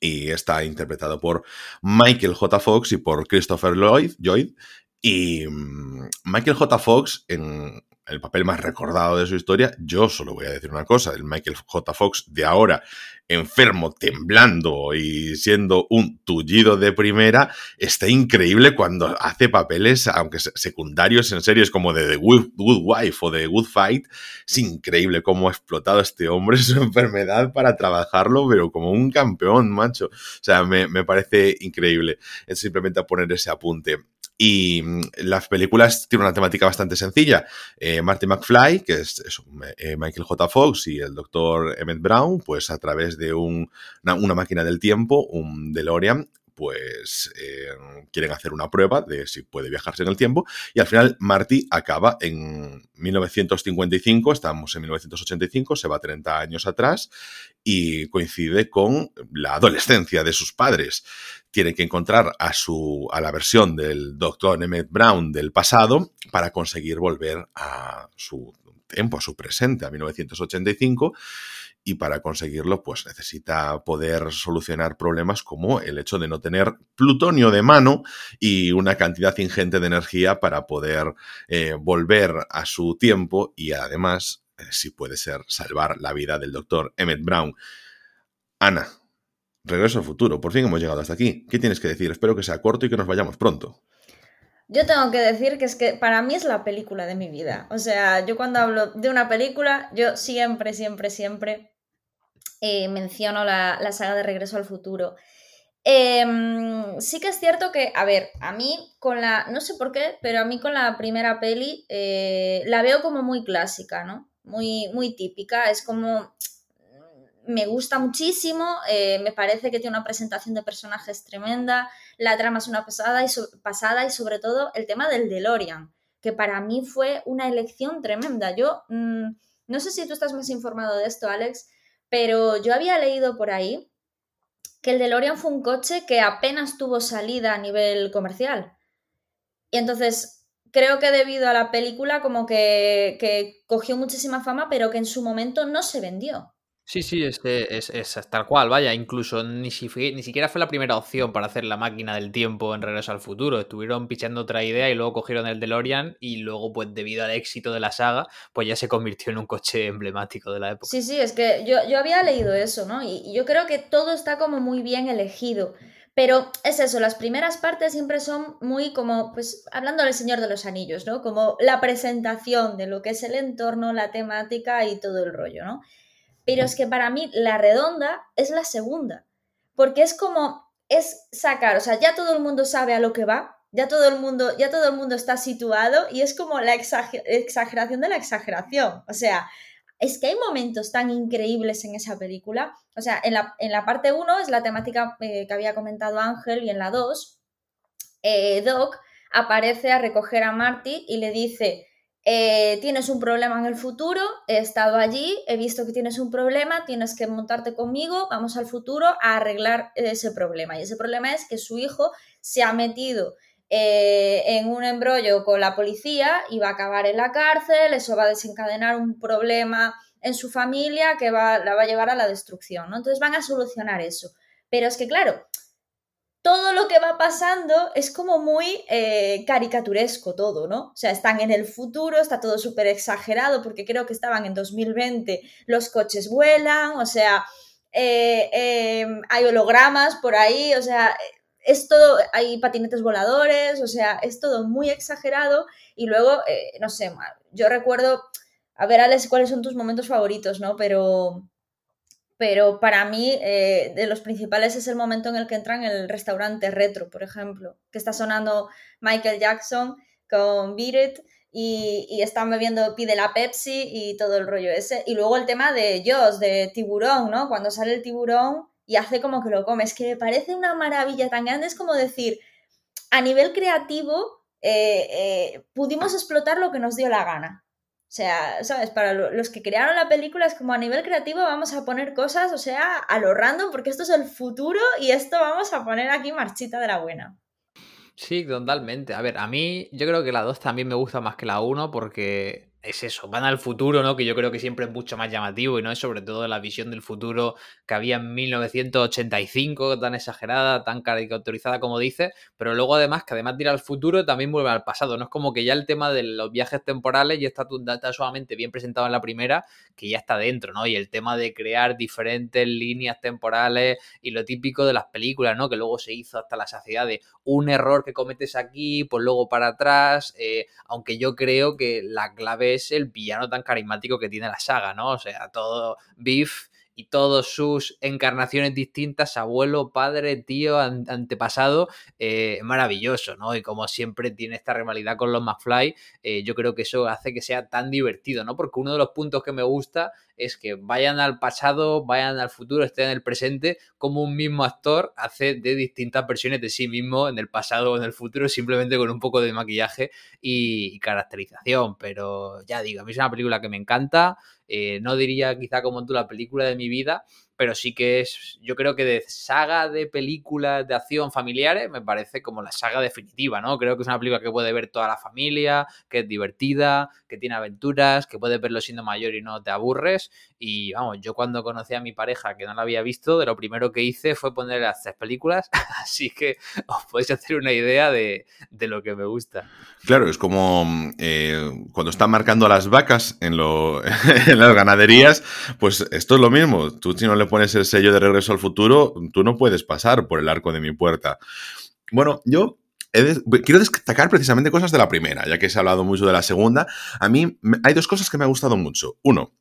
Y está interpretado por Michael J. Fox y por Christopher Lloyd, Lloyd y mm, Michael J. Fox, en el papel más recordado de su historia, yo solo voy a decir una cosa, el Michael J. Fox de ahora, enfermo, temblando y siendo un tullido de primera, está increíble cuando hace papeles, aunque secundarios en series como de The Good, Wife o The Good Fight, es increíble cómo ha explotado este hombre su enfermedad para trabajarlo, pero como un campeón, macho. O sea, me, me parece increíble. Es simplemente a poner ese apunte. Y mm, las películas tienen una temática bastante sencilla. Eh, Marty McFly, que es eh, Michael J. Fox y el doctor Emmett Brown, pues a través de una, una, máquina del tiempo, un DeLorean, pues eh, quieren hacer una prueba de si puede viajarse en el tiempo y al final Marty acaba en 1955, estamos en 1985, se va 30 años atrás y coincide con la adolescencia de sus padres. Tiene que encontrar a, su, a la versión del doctor Emmett Brown del pasado para conseguir volver a su tiempo, a su presente, a 1985 y para conseguirlo pues necesita poder solucionar problemas como el hecho de no tener plutonio de mano y una cantidad ingente de energía para poder eh, volver a su tiempo y además, eh, si puede ser, salvar la vida del doctor Emmett Brown. Ana, regreso al futuro, por fin hemos llegado hasta aquí. ¿Qué tienes que decir? Espero que sea corto y que nos vayamos pronto. Yo tengo que decir que es que para mí es la película de mi vida. O sea, yo cuando hablo de una película, yo siempre, siempre, siempre eh, menciono la, saga de Regreso al Futuro. Em, sí que es cierto que, a ver, a mí con la, no sé por qué, pero a mí con la primera peli eh, la veo como muy clásica, ¿no? Muy, muy típica, es como, me gusta muchísimo, eh, me parece que tiene una presentación de personajes tremenda, la trama es una pasada y, pasada y sobre todo el tema del DeLorean, que para mí fue una elección tremenda. Yo, mm, no sé si tú estás más informado de esto, Alex, pero yo había leído por ahí que el DeLorean fue un coche que apenas tuvo salida a nivel comercial. Y entonces creo que debido a la película como que, que cogió muchísima fama, pero que en su momento no se vendió. Sí, sí, es, es, tal cual, vaya, incluso ni, ni siquiera fue la primera opción para hacer la máquina del tiempo en Regreso al Futuro, estuvieron pichando otra idea y luego cogieron el DeLorean y luego pues debido al éxito de la saga pues ya se convirtió en un coche emblemático de la época. Sí, sí, es que yo, yo había leído eso, ¿no? Y, yo creo que todo está como muy bien elegido. Pero es eso, las primeras partes siempre son muy como, pues hablando del Señor de los Anillos, ¿no? Como la presentación de lo que es el entorno, la temática y todo el rollo, ¿no? Pero es que para mí la redonda es la segunda, porque es como, es sacar, o sea, ya todo el mundo sabe a lo que va, ya todo el mundo, ya todo el mundo está situado y es como la exageración de la exageración. O sea, es que hay momentos tan increíbles en esa película. O sea, en la, en la parte 1 es la temática eh, que había comentado Ángel y en la 2, eh, Doc aparece a recoger a Marty y le dice, eh, tienes un problema en el futuro, he estado allí, he visto que tienes un problema, tienes que montarte conmigo, vamos al futuro a arreglar ese problema. Y ese problema es que su hijo se ha metido eh, en un embrollo con la policía y va a acabar en la cárcel, eso va a desencadenar un problema en su familia que va, la va a llevar a la destrucción, ¿no? Entonces van a solucionar eso. Pero es que, claro, todo lo que va pasando es como muy eh, caricaturesco todo, ¿no? O sea, están en el futuro, está todo súper exagerado, porque creo que estaban en 2020, los coches vuelan, o sea, eh, em, hay hologramas por ahí, o sea, es todo, hay patinetes voladores, o sea, es todo muy exagerado y luego, eh, no sé, yo recuerdo, a ver, Alex, ¿cuáles son tus momentos favoritos, no? Pero pero para mí eh, de los principales es el momento en el que entran en el restaurante retro, por ejemplo, que está sonando Michael Jackson con Beat y, están bebiendo, pide la Pepsi y todo el rollo ese. Y luego el tema de Joss, de tiburón, ¿no? Cuando sale el tiburón y hace como que lo come. Es que me parece una maravilla tan grande, es como decir, a nivel creativo eh, eh, pudimos explotar lo que nos dio la gana. O sea, ¿sabes? Para los que crearon la película es como a nivel creativo vamos a poner cosas, o sea, a lo random, porque esto es el futuro y esto vamos a poner aquí marchita de la buena. Sí, totalmente. A ver, a mí yo creo que la 2 también me gusta más que la 1 porque es eso, van al futuro, ¿no? Que yo creo que siempre es mucho más llamativo y no es sobre todo la visión del futuro que había en 1985, tan exagerada, tan caricaturizada como dice, pero luego además que además de ir al futuro también vuelve al pasado, no es como que ya el tema de los viajes temporales ya está, está solamente bien presentado en la primera, que ya está dentro, ¿no? Y el tema de crear diferentes líneas temporales y lo típico de las películas, ¿no? Que luego se hizo hasta la saciedad de un error que cometes aquí, pues luego para atrás, eh, aunque yo creo que la clave es el villano tan carismático que tiene la saga, ¿no? O sea, todo Beef y todas sus encarnaciones distintas, abuelo, padre, tío, antepasado, eh, maravilloso, ¿no? Y como siempre tiene esta rivalidad con los McFly, eh, yo creo que eso hace que sea tan divertido, ¿no? Porque uno de los puntos que me gusta es que vayan al pasado, vayan al futuro, estén en el presente, como un mismo actor hace de distintas versiones de sí mismo en el pasado o en el futuro, simplemente con un poco de maquillaje y, caracterización. Pero ya digo, a mí es una película que me encanta. Eh, no diría quizá como tú la película de mi vida, pero sí que es, yo creo que de saga de películas de acción familiares, me parece como la saga definitiva, ¿no? Creo que es una película que puede ver toda la familia, que es divertida, que tiene aventuras, que puedes verlo siendo mayor y no te aburres. Y vamos, yo cuando conocí a mi pareja que no la había visto, de lo primero que hice fue poner las tres películas, así que os podéis hacer una idea de, lo que me gusta. Claro, es como eh, cuando están marcando las vacas en, en las ganaderías, pues esto es lo mismo. Tú si no le pones el sello de regreso al futuro, tú no puedes pasar por el arco de mi puerta. Bueno, yo quiero destacar precisamente cosas de la primera, ya que se ha hablado mucho de la segunda. A mí hay dos cosas que me ha gustado mucho. Uno,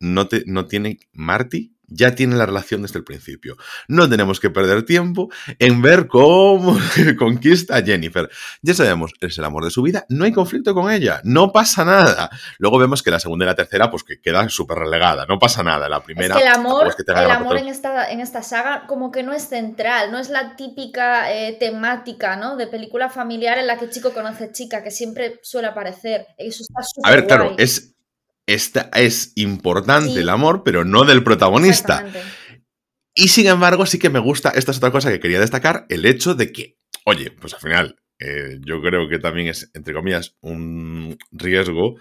no, te, no tiene Marty ya tiene la relación desde el principio. No tenemos que perder tiempo en ver cómo conquista a Jennifer. Ya sabemos, es el amor de su vida, no hay conflicto con ella, no pasa nada. Luego vemos que la segunda y la tercera, pues que queda súper relegada, no pasa nada. La primera. Es que el amor, el amor en, esta, en esta saga, como que no es central, no es la típica eh, temática, ¿no? De película familiar en la que chico conoce chica, que siempre suele aparecer. Eso está A ver, claro, es esta es importante el amor, pero no del protagonista. Y sin embargo, sí que me gusta, esta es otra cosa que quería destacar, el hecho de que, oye, pues al final, eh, yo creo que también es, entre comillas, un riesgo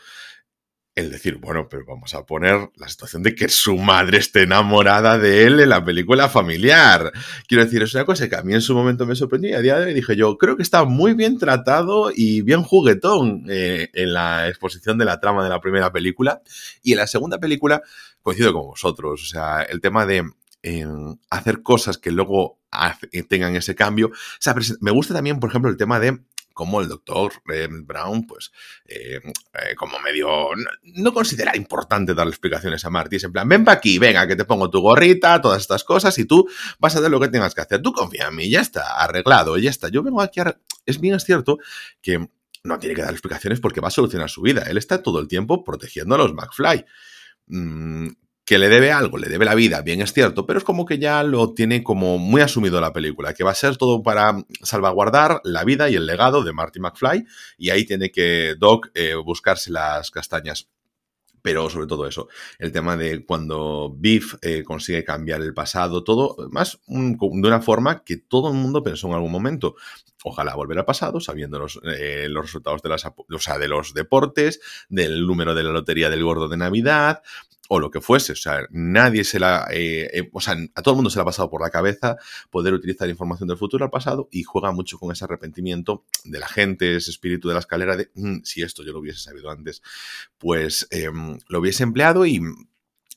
el decir, bueno, pero vamos a poner la situación de que su madre esté enamorada de él en la película familiar. Quiero decir, es una cosa que a mí en su momento me sorprendió y a día de hoy dije yo, creo que está muy bien tratado y bien juguetón eh, en la exposición de la trama de la primera película. Y en la segunda película, coincido con vosotros, o sea, el tema de hacer cosas que luego tengan ese cambio. O sea, me gusta también, por ejemplo, el tema de como el doctor Brown, pues, eh, eh, como medio, no, considera importante darle explicaciones a Marty. Es en plan, ven para aquí, venga, que te pongo tu gorrita, todas estas cosas, y tú vas a hacer lo que tengas que hacer. Tú confía en mí, ya está, arreglado, ya está. Yo vengo aquí a... Es bien, es cierto que no tiene que dar explicaciones porque va a solucionar su vida. Él está todo el tiempo protegiendo a los McFly. Mm, que le debe algo, le debe la vida, bien es cierto, pero es como que ya lo tiene como muy asumido la película, que va a ser todo para salvaguardar la vida y el legado de Marty McFly, y ahí tiene que Doc eh, buscarse las castañas. Pero sobre todo eso, el tema de cuando Biff eh, consigue cambiar el pasado, todo, más de una forma que todo el mundo pensó en algún momento. Ojalá volver al pasado sabiendo los, eh, los resultados de, las, de los deportes, del número de la lotería del gordo de Navidad, o lo que fuese. O sea, nadie se la. Eh, eh, o sea, a todo el mundo se le ha pasado por la cabeza poder utilizar información del futuro al pasado y juega mucho con ese arrepentimiento de la gente, ese espíritu de la escalera de mm, si esto yo lo hubiese sabido antes, pues em, lo hubiese empleado y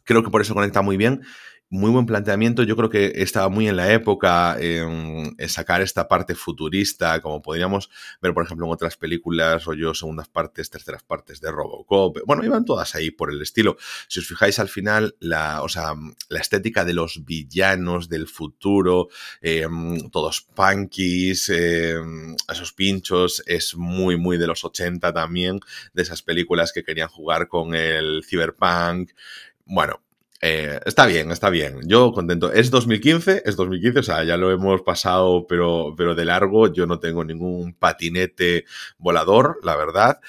creo que por eso conecta muy bien muy buen planteamiento. Yo creo que estaba muy en la época en, sacar esta parte futurista, como podríamos ver, por ejemplo, en otras películas, o yo, segundas partes, terceras partes de Robocop. Bueno, iban todas ahí por el estilo. Si os fijáis al final, la, o sea, la estética de los villanos del futuro, em, todos punkies, em, esos pinchos, es muy, muy de los 80 también, de esas películas que querían jugar con el cyberpunk. Bueno, eh, está bien, está bien. Yo contento. Es 2015, es 2015, o sea, ya lo hemos pasado, pero, pero de largo. Yo no tengo ningún patinete volador, la verdad.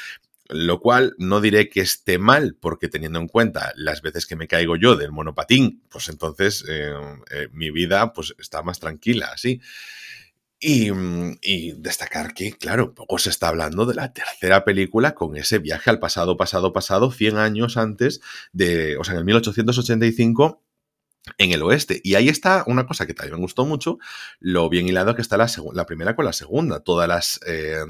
Lo cual no diré que esté mal, porque teniendo en cuenta las veces que me caigo yo del monopatín, pues entonces eh, eh, mi vida pues está más tranquila, así. Mm, y, destacar que, claro, poco se está hablando de la tercera película con ese viaje al pasado, pasado, pasado, 100 años antes de, o sea, en el 1885 en el oeste. Y ahí está una cosa que también me gustó mucho, lo bien hilado que está la, la primera con la segunda. Todas las... Eh,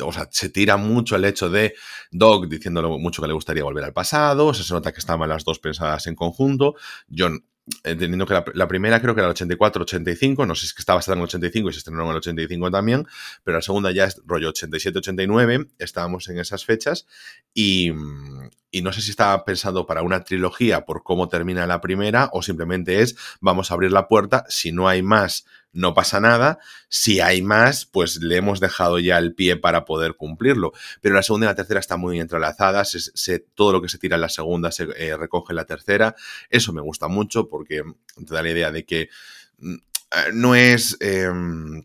o sea, se tira mucho el hecho de Doc diciéndole mucho que le gustaría volver al pasado, se nota que estaban las dos pensadas en conjunto. John entendiendo que la, primera creo que era el 84-85, no sé si es que estaba basada en el 85 y se estrenó en el 85 también, pero la segunda ya es rollo 87-89, estábamos en esas fechas y, y, no sé si estaba pensado para una trilogía por cómo termina la primera o simplemente es vamos a abrir la puerta, si no hay más no pasa nada. Si hay más, pues le hemos dejado ya el pie para poder cumplirlo. Pero la segunda y la tercera están muy entrelazadas. Se, todo lo que se tira en la segunda se eh, recoge en la tercera. Eso me gusta mucho porque te da la idea de que mm, eh, no es... Em,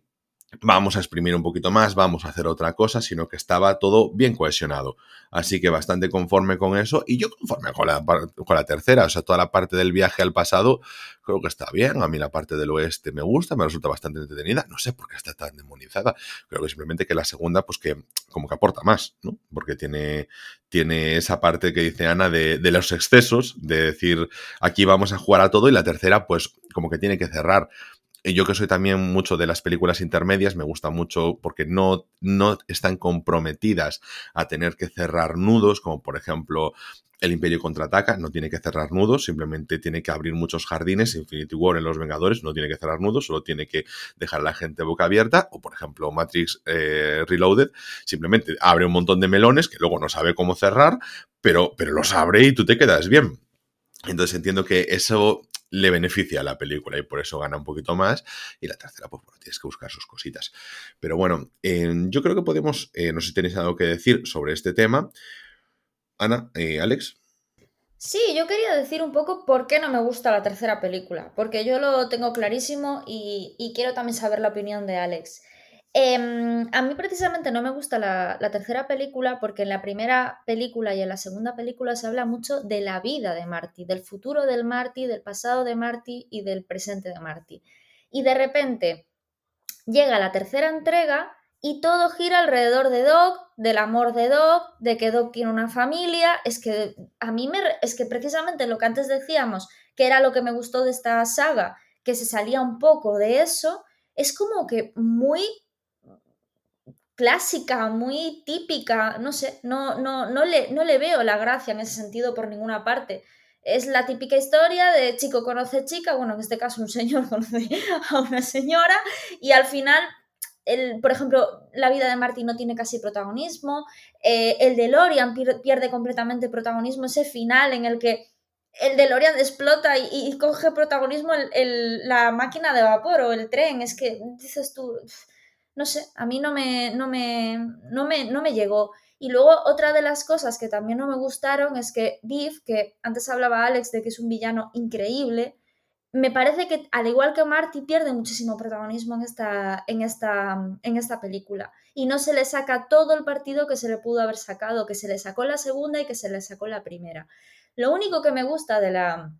vamos a exprimir un poquito más, vamos a hacer otra cosa, sino que estaba todo bien cohesionado. Así que bastante conforme con eso y yo conforme con la, con la tercera, o sea, toda la parte del viaje al pasado creo que está bien, a mí la parte del oeste me gusta, me resulta bastante entretenida, no sé por qué está tan demonizada, creo que simplemente que la segunda pues que como que aporta más, ¿no? Porque tiene, tiene esa parte que dice Ana de, de los excesos, de decir aquí vamos a jugar a todo y la tercera pues como que tiene que cerrar yo que soy también mucho de las películas intermedias, me gusta mucho porque no, no están comprometidas a tener que cerrar nudos, como por ejemplo el Imperio contraataca, no tiene que cerrar nudos, simplemente tiene que abrir muchos jardines. Infinity War en Los Vengadores no tiene que cerrar nudos, solo tiene que dejar a la gente boca abierta. O, por ejemplo, Matrix eh, Reloaded, simplemente abre un montón de melones que luego no sabe cómo cerrar, pero, pero los abre y tú te quedas bien. Entonces entiendo que eso le beneficia a la película y por eso gana un poquito más. Y la tercera, pues bueno, tienes que buscar sus cositas. Pero bueno, yo creo que podemos, eh, no sé si tenéis algo que decir sobre este tema. Ana, eh, Alex. Sí, yo quería decir un poco por qué no me gusta la tercera película, porque yo lo tengo clarísimo y, y quiero también saber la opinión de Alex. Em, a mí precisamente no me gusta la, tercera película porque en la primera película y en la segunda película se habla mucho de la vida de Marty, del futuro del Marty, del pasado de Marty y del presente de Marty. Y de repente llega la tercera entrega y todo gira alrededor de Doc, del amor de Doc, de que Doc tiene una familia. Es que a mí me, es que precisamente lo que antes decíamos, que era lo que me gustó de esta saga, que se salía un poco de eso, es como que muy clásica, muy típica, no sé, no, no, no, le, no le veo la gracia en ese sentido por ninguna parte. Es la típica historia de chico conoce chica, bueno, en este caso un señor conoce a una señora y al final el, por ejemplo, la vida de Marty no tiene casi protagonismo, eh, el de Lorian pierde completamente protagonismo, ese final en el que el de Lorian explota y, coge protagonismo la máquina de vapor o el tren, es que dices tú, no sé, a mí no me, no me, no me, no me llegó. Y luego otra de las cosas que también no me gustaron es que Biff, que antes hablaba Alex de que es un villano increíble, me parece que al igual que Marty pierde muchísimo protagonismo en esta, en esta, en esta película y no se le saca todo el partido que se le pudo haber sacado, que se le sacó la segunda y que se le sacó la primera. Lo único que me gusta de la,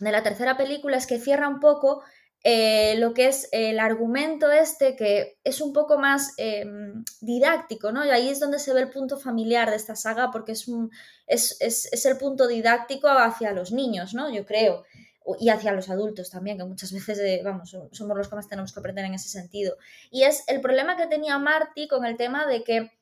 de la tercera película es que cierra un poco eh, lo que es el argumento este, que es un poco más em, didáctico, ¿no? Y ahí es donde se ve el punto familiar de esta saga, porque es, un, es, es, el punto didáctico hacia los niños, ¿no? Yo creo. Y hacia los adultos también, que muchas veces, eh, vamos, somos los que más tenemos que aprender en ese sentido. Y es el problema que tenía Marty con el tema de que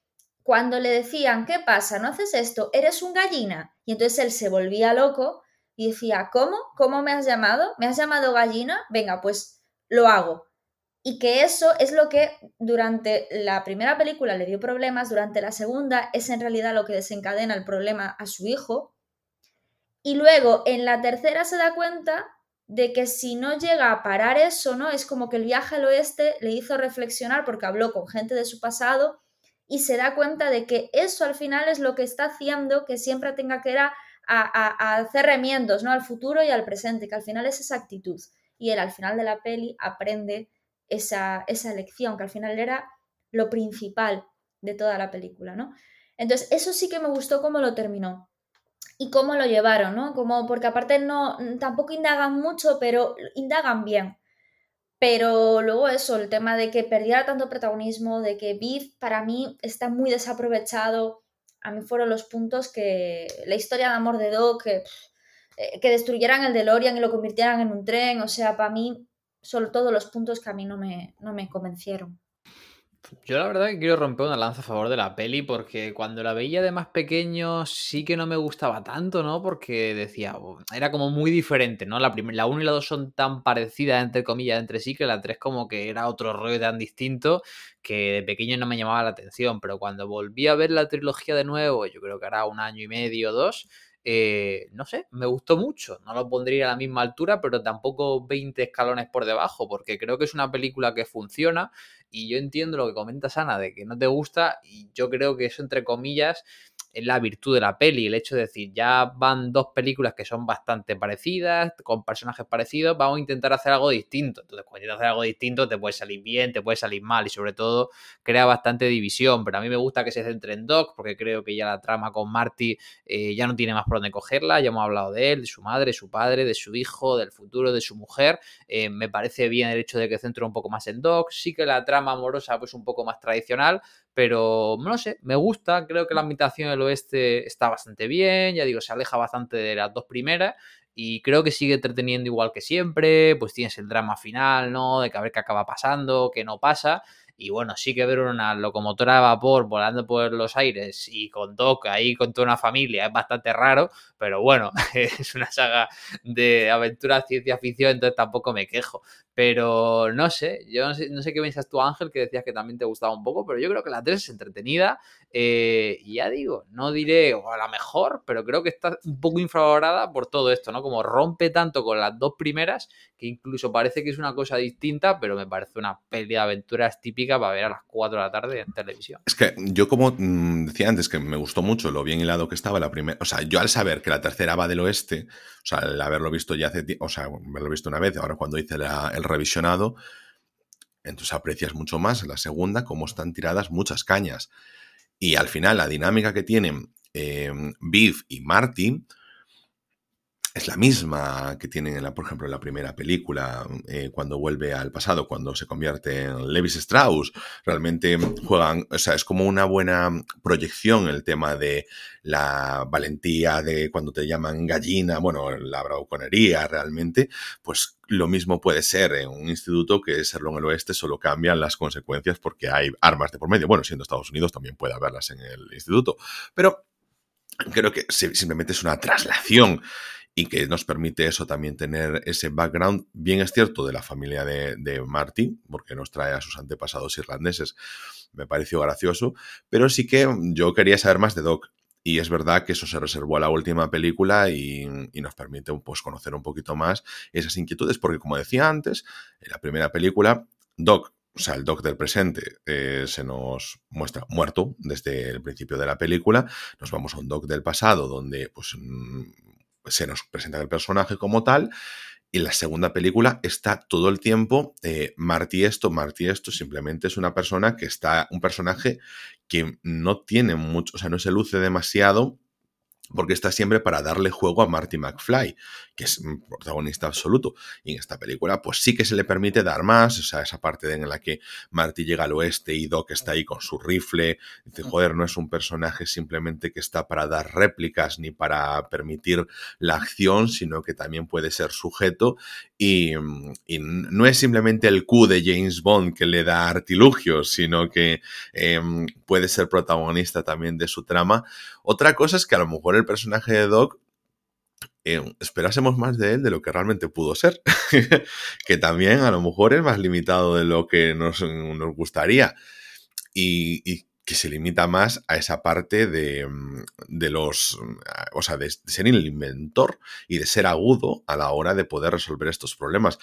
cuando le decían, ¿qué pasa? ¿No haces esto? ¿Eres un gallina? Y entonces él se volvía loco y decía, ¿cómo? ¿Cómo me has llamado? ¿Me has llamado gallina? Venga, pues lo hago. Y que eso es lo que durante la primera película le dio problemas, durante la segunda es en realidad lo que desencadena el problema a su hijo. Y luego en la tercera se da cuenta de que si no llega a parar eso, ¿no? Es como que el viaje al oeste le hizo reflexionar porque habló con gente de su pasado y se da cuenta de que eso al final es lo que está haciendo que siempre tenga que ir a, hacer remiendos ¿no? al futuro y al presente, que al final es esa actitud. Y él al final de la peli aprende esa, esa lección, que al final era lo principal de toda la película, ¿no? Entonces, eso sí que me gustó cómo lo terminó y cómo lo llevaron, ¿no? Como, porque aparte no, tampoco indagan mucho, pero indagan bien. Pero luego eso, el tema de que perdiera tanto protagonismo, de que Beef para mí está muy desaprovechado, a mí fueron los puntos que la historia de amor de Doc, que, eh, que destruyeran el DeLorean y lo convirtieran en un tren, o sea, para mí son todos los puntos que a mí no me, no me convencieron. Yo la verdad que quiero romper una lanza a favor de la peli porque cuando la veía de más pequeño sí que no me gustaba tanto, ¿no? Porque decía, era como muy diferente, ¿no? La, la 1 y la 2 son tan parecidas, entre comillas, entre sí, que la 3 como que era otro rollo tan distinto que de pequeño no me llamaba la atención, pero cuando volví a ver la trilogía de nuevo, yo creo que hará un año y medio o dos, eh, no sé, me gustó mucho. No lo pondría a la misma altura, pero tampoco 20 escalones por debajo, porque creo que es una película que funciona y yo entiendo lo que comenta Ana de que no te gusta y yo creo que eso, entre comillas, es la virtud de la peli, el hecho de decir, ya van dos películas que son bastante parecidas, con personajes parecidos, vamos a intentar hacer algo distinto. Entonces, cuando intentas hacer algo distinto, te puede salir bien, te puede salir mal y sobre todo crea bastante división. Pero a mí me gusta que se centre en Doc porque creo que ya la trama con Marty eh, ya no tiene más por dónde cogerla. Ya hemos hablado de él, de su madre, de su padre, de su hijo, del futuro, de su mujer. Eh, me parece bien el hecho de que centre un poco más en Doc. Sí que la trama amorosa pues un poco más tradicional, pero no sé, me gusta, creo que la ambientación del oeste está bastante bien, ya digo, se aleja bastante de las dos primeras y creo que sigue entreteniendo igual que siempre, pues tienes el drama final, ¿no? De que a ver qué acaba pasando, qué no pasa. Y bueno, sí que ver una locomotora de vapor volando por los aires y con Doc ahí con toda una familia es bastante raro, pero bueno, es una saga de aventura ciencia ficción, entonces tampoco me quejo. Pero no sé, yo no sé, no sé qué piensas tú, Ángel, que decías que también te gustaba un poco, pero yo creo que la 3 es entretenida. Eh, y ya digo, no diré a la mejor, pero creo que está un poco infravalorada por todo esto, ¿no? Como rompe tanto con las dos primeras, que incluso parece que es una cosa distinta, pero me parece una peli de aventuras típica para ver a las 4 de la tarde en televisión. Es que yo, como mm, decía antes, que me gustó mucho lo bien hilado que estaba la primera. O sea, yo al saber que la tercera va del oeste, o sea, al haberlo visto ya hace o sea, haberlo visto una vez, ahora cuando hice el revisionado, entonces aprecias mucho más la segunda cómo están tiradas muchas cañas. Y al final, la dinámica que tienen eh, y Martin es la misma que tienen, en la, por ejemplo, en la primera película, eh, cuando vuelve al pasado, cuando se convierte en Levis Strauss. Realmente juegan, o sea, es como una buena proyección el tema de la valentía de cuando te llaman gallina, bueno, la bravuconería realmente, pues lo mismo puede ser en un instituto que serlo en el oeste, solo cambian las consecuencias porque hay armas de por medio. Bueno, siendo Estados Unidos también puede haberlas en el instituto, pero creo que simplemente es una traslación y que nos permite eso también tener ese background, bien es cierto, de la familia de, de Martin, porque nos trae a sus antepasados irlandeses, me pareció gracioso, pero sí que yo quería saber más de Doc. Y es verdad que eso se reservó a la última película y, nos permite pues, conocer un poquito más esas inquietudes, porque como decía antes, en la primera película, Doc o sea, el Doc del presente eh, se nos muestra muerto desde el principio de la película. Nos vamos a un Doc del pasado donde pues, mm, se nos presenta el personaje como tal. Y la segunda película está todo el tiempo eh, Marty esto, Marty esto, simplemente es una persona que está, un personaje que no tiene mucho, o sea, no se luce demasiado porque está siempre para darle juego a Marty McFly, que es un protagonista absoluto. Y en esta película, pues sí que se le permite dar más, o sea, esa parte en la que Marty llega al oeste y Doc está ahí con su rifle. Dice, joder, no es un personaje simplemente que está para dar réplicas ni para permitir la acción, sino que también puede ser sujeto. Y, no es simplemente el Q de James Bond que le da artilugios, sino que em, puede ser protagonista también de su trama. Otra cosa es que a lo mejor el personaje de Doc eh, esperásemos más de él de lo que realmente pudo ser, que también a lo mejor es más limitado de lo que nos, gustaría y, que se limita más a esa parte de, de los, o sea, de, ser el inventor y de ser agudo a la hora de poder resolver estos problemas.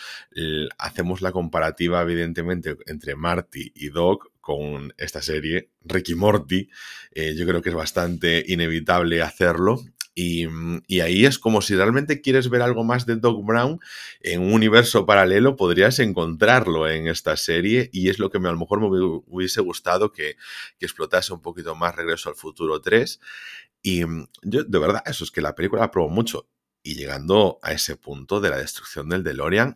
hacemos la comparativa, evidentemente, entre Marty y Doc con esta serie, Ricky Morty. Eh, yo creo que es bastante inevitable hacerlo Mm, y, ahí es como si realmente quieres ver algo más de Doc Brown en un universo paralelo, podrías encontrarlo en esta serie y es lo que me, a lo mejor me hubiese gustado que, que explotase un poquito más Regreso al Futuro 3. Y yo, de verdad, eso es que la película la probó mucho. Y llegando a ese punto de la destrucción del DeLorean,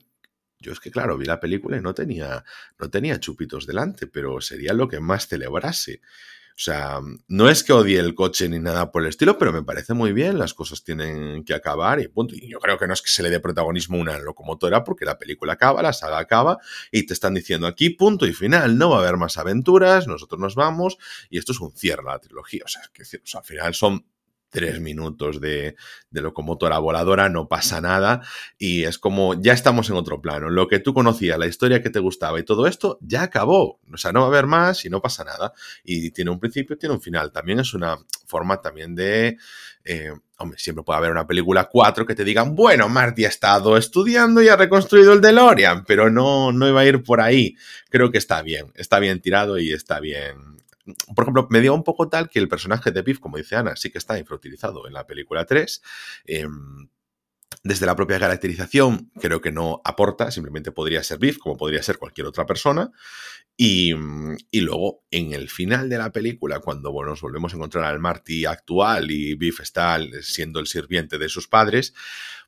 yo es que, claro, vi la película y no tenía, no tenía chupitos delante, pero sería lo que más celebrase. O sea, no es que odie el coche ni nada por el estilo, pero me parece muy bien, las cosas tienen que acabar y punto. Y yo creo que no es que se le dé protagonismo una locomotora porque la película acaba, la saga acaba y te están diciendo aquí punto y final, no va a haber más aventuras, nosotros nos vamos y esto es un cierre a la trilogía. O sea, que, o sea al final son tres minutos de, de, locomotora voladora, no pasa nada y es como ya estamos en otro plano. Lo que tú conocías, la historia que te gustaba y todo esto ya acabó. O sea, no va a haber más y no pasa nada. Y tiene un principio, tiene un final. También es una forma también de... Eh, hombre, siempre puede haber una película 4 que te digan, bueno, Marty ha estado estudiando y ha reconstruido el DeLorean, pero no, no iba a ir por ahí. Creo que está bien, está bien tirado y está bien por ejemplo, me dio un poco tal que el personaje de Biff, como dice Ana, sí que está infrautilizado en la película 3. Em, desde la propia caracterización, creo que no aporta, simplemente podría ser Biff, como podría ser cualquier otra persona. Y, luego, en el final de la película, cuando nos volvemos a encontrar al Marty actual y Biff está siendo el sirviente de sus padres,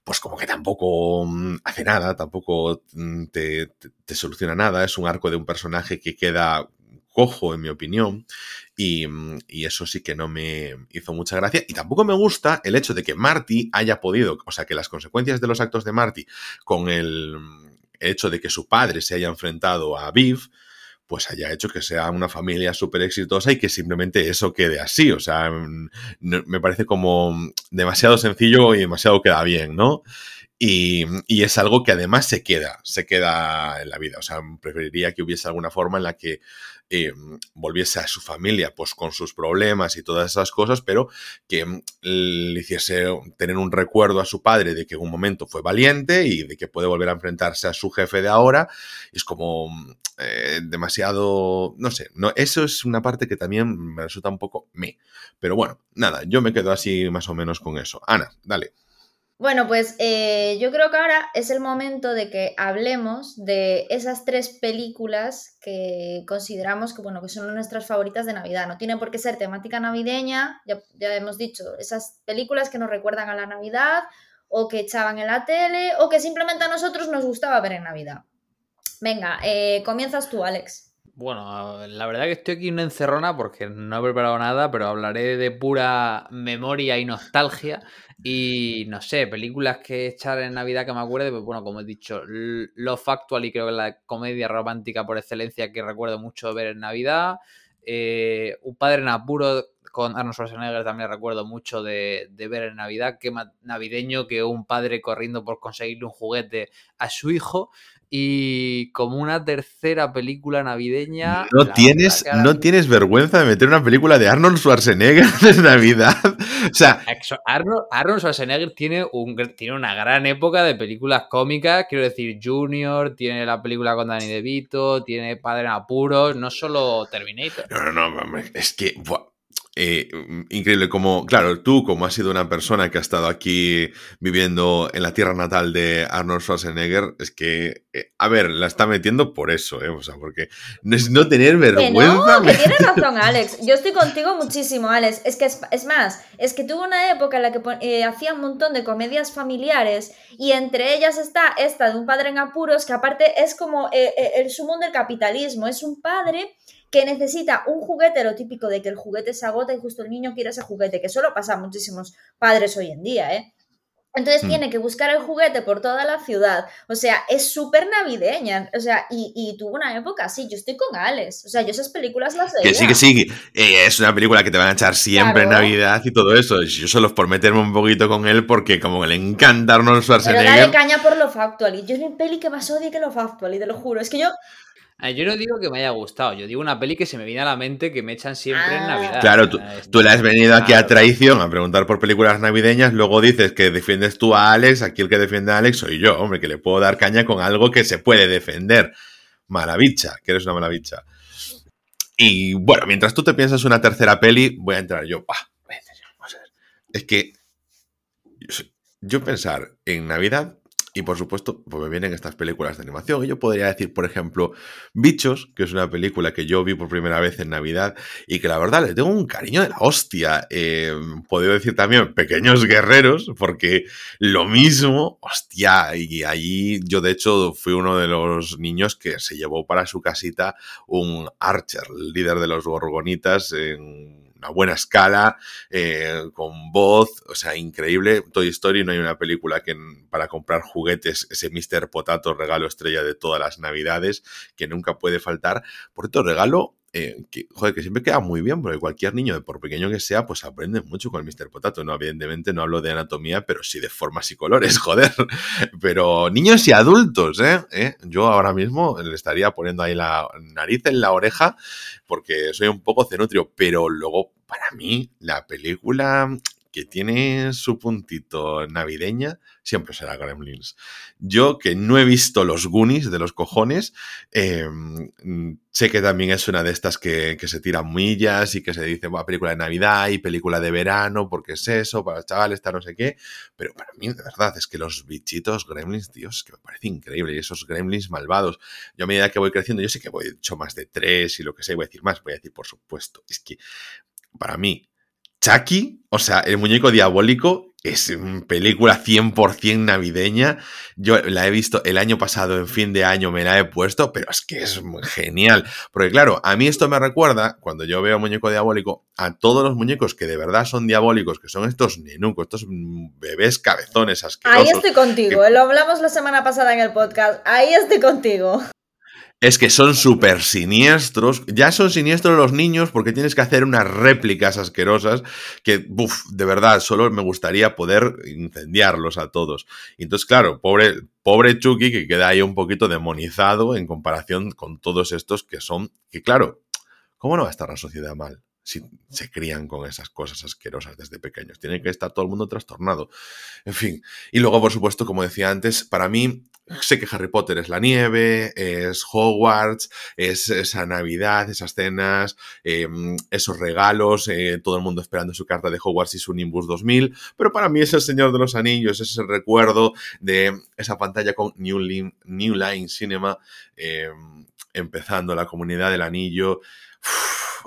pues como que tampoco mm, hace nada, tampoco mm, te, soluciona nada. Es un arco de un personaje que queda cojo, en mi opinión, mm, y, eso sí que no me hizo mucha gracia. Y tampoco me gusta el hecho de que Marty haya podido, o sea, que las consecuencias de los actos de Marty con el hecho de que su padre se haya enfrentado a Viv, pues haya hecho que sea una familia súper exitosa y que simplemente eso quede así. O sea, me parece como demasiado sencillo y demasiado queda bien, ¿no? Y, es algo que además se queda, se queda en la vida. O sea, preferiría que hubiese alguna forma en la que eh, volviese a su familia, pues con sus problemas y todas esas cosas, pero que mm, le hiciese tener un recuerdo a su padre de que en un momento fue valiente y de que puede volver a enfrentarse a su jefe de ahora. Es como mm, eh, demasiado, no sé, no, eso es una parte que también me resulta un poco me. Pero bueno, nada, yo me quedo así más o menos con eso. Ana, dale. Bueno, pues eh, yo creo que ahora es el momento de que hablemos de esas tres películas que consideramos que, bueno, que son nuestras favoritas de Navidad. No tiene por qué ser temática navideña, ya, hemos dicho, esas películas que nos recuerdan a la Navidad o que echaban en la tele o que simplemente a nosotros nos gustaba ver en Navidad. Venga, eh, comienzas tú, Alex. Bueno, la verdad que estoy aquí en una encerrona porque no he preparado nada, pero hablaré de pura memoria y nostalgia. Y no sé, películas que echar en Navidad que me acuerde, pues bueno, como he dicho, Lo Factual y creo que la comedia romántica por excelencia que recuerdo mucho ver en Navidad. Eh, un padre en apuro con Arnold Schwarzenegger también recuerdo mucho de, de, ver en Navidad, qué más navideño que un padre corriendo por conseguirle un juguete a su hijo y como una tercera película navideña. No tienes, no tienes vergüenza de meter una película de Arnold Schwarzenegger de Navidad. O sea. Arnold, Schwarzenegger tiene, un, tiene una gran época de películas cómicas. Quiero decir, Junior, tiene la película con Danny DeVito, tiene Padre en Apuros, no solo Terminator. No, no, no, es que eh, increíble como, claro, tú como has sido una persona que ha estado aquí viviendo en la tierra natal de Arnold Schwarzenegger, es que, eh, a ver, la está metiendo por eso, ¿eh? O sea, porque no es no tener vergüenza. Que no, que tienes razón, Alex. Yo estoy contigo muchísimo, Alex. Es que es, más, es que tuvo una época en la que eh, hacía un montón de comedias familiares y entre ellas está esta de un padre en apuros, que aparte es como el sumón del capitalismo. Es un padre que necesita un juguete, lo típico de que el juguete se agota y justo el niño quiere ese juguete, que eso lo pasa a muchísimos padres hoy en día, ¿eh? Entonces hmm. tiene que buscar el juguete por toda la ciudad. O sea, es súper navideña. O sea, y, tuvo una época así. Yo estoy con Alex. O sea, yo esas películas las veía. Que sí, que sí. Eh, es una película que te van a echar siempre en Navidad y todo eso. Yo solo por meterme un poquito con él porque como le encanta Arnold Schwarzenegger. Pero dale caña por lo factual. Y yo es mi peli que más odio que lo factual. Y te lo juro. Es que yo yo no digo que me haya gustado, yo digo una peli que se me viene a la mente que me echan siempre en ah. Navidad. Claro, tú, tú le has venido aquí a traición a preguntar por películas navideñas, luego dices que defiendes tú a Alex, aquí el que defiende a Alex soy yo, hombre, que le puedo dar caña con algo que se puede defender. Malavicha, que eres una malavicha. Y bueno, mientras tú te piensas una tercera peli, voy a entrar yo. Es que yo pensar en Navidad y por supuesto, pues me vienen estas películas de animación. Y yo podría decir, por ejemplo, Bichos, que es una película que yo vi por primera vez en Navidad y que la verdad le tengo un cariño de la hostia. Eh, podría decir también Pequeños Guerreros, porque lo mismo, hostia, y allí yo de hecho fui uno de los niños que se llevó para su casita un Archer, el líder de los Gorgonitas en una buena escala, eh, con voz, o sea, increíble. Toy Story no hay una película que para comprar juguetes, ese Mr. Potato regalo estrella de todas las navidades, que nunca puede faltar. Por otro regalo eh, que, joder, que siempre queda muy bien, porque cualquier niño, por pequeño que sea, pues aprende mucho con el Mr. Potato. No, evidentemente no hablo de anatomía, pero sí de formas y colores, joder. Pero niños y adultos, ¿eh? ¿eh? Yo ahora mismo le estaría poniendo ahí la nariz en la oreja, porque soy un poco cenutrio, pero luego, para mí, la película que tiene su puntito navideña, siempre será Gremlins. Yo, que no he visto los Goonies de los cojones, em, sé que también es una de estas que, se tiran millas y que se dice, va, película de Navidad y película de verano, porque es eso, para los chavales, está no sé qué. Pero para mí, de verdad, es que los bichitos Gremlins, Dios, que me parece increíble. Y esos Gremlins malvados, yo a medida que voy creciendo, yo sé que voy hecho más de tres y lo que sé, voy a decir más, voy a decir por supuesto. Es que para mí, Chucky, o sea, el muñeco diabólico, es una película 100% navideña. Yo la he visto el año pasado, en fin de año me la he puesto, pero es que es genial. Porque claro, a mí esto me recuerda, cuando yo veo muñeco diabólico, a todos los muñecos que de verdad son diabólicos, que son estos nenucos, estos bebés cabezones asquerosos. Ahí estoy contigo, lo hablamos la semana pasada en el podcast. Ahí estoy contigo es que son súper siniestros. Ya son siniestros los niños porque tienes que hacer unas réplicas asquerosas que, uff, de verdad, solo me gustaría poder incendiarlos a todos. Entonces, claro, pobre, pobre Chucky que queda ahí un poquito demonizado en comparación con todos estos que son, que claro, ¿cómo no va a estar la sociedad mal? si se crían con esas cosas asquerosas desde pequeños. Tiene que estar todo el mundo trastornado. En fin. Y luego, por supuesto, como decía antes, para mí, sé que Harry Potter es la nieve, es Hogwarts, es esa Navidad, esas cenas, em, esos regalos, eh, todo el mundo esperando su carta de Hogwarts y su Nimbus 2000. Pero para mí es el Señor de los Anillos, es ese recuerdo de esa pantalla con New, Line, Cinema, em, empezando la comunidad del anillo.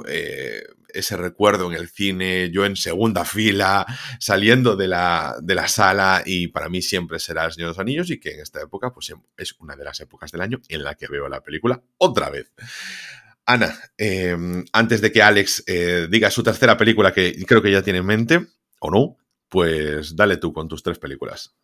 Eh, ese recuerdo en el cine, yo en segunda fila, saliendo de la, de la sala y para mí siempre será El Señor de los Anillos y que en esta época pues es una de las épocas del año en la que veo la película otra vez. Ana, em, antes de que Alex eh, diga su tercera película que creo que ya tiene en mente, o no, pues dale tú con tus tres películas.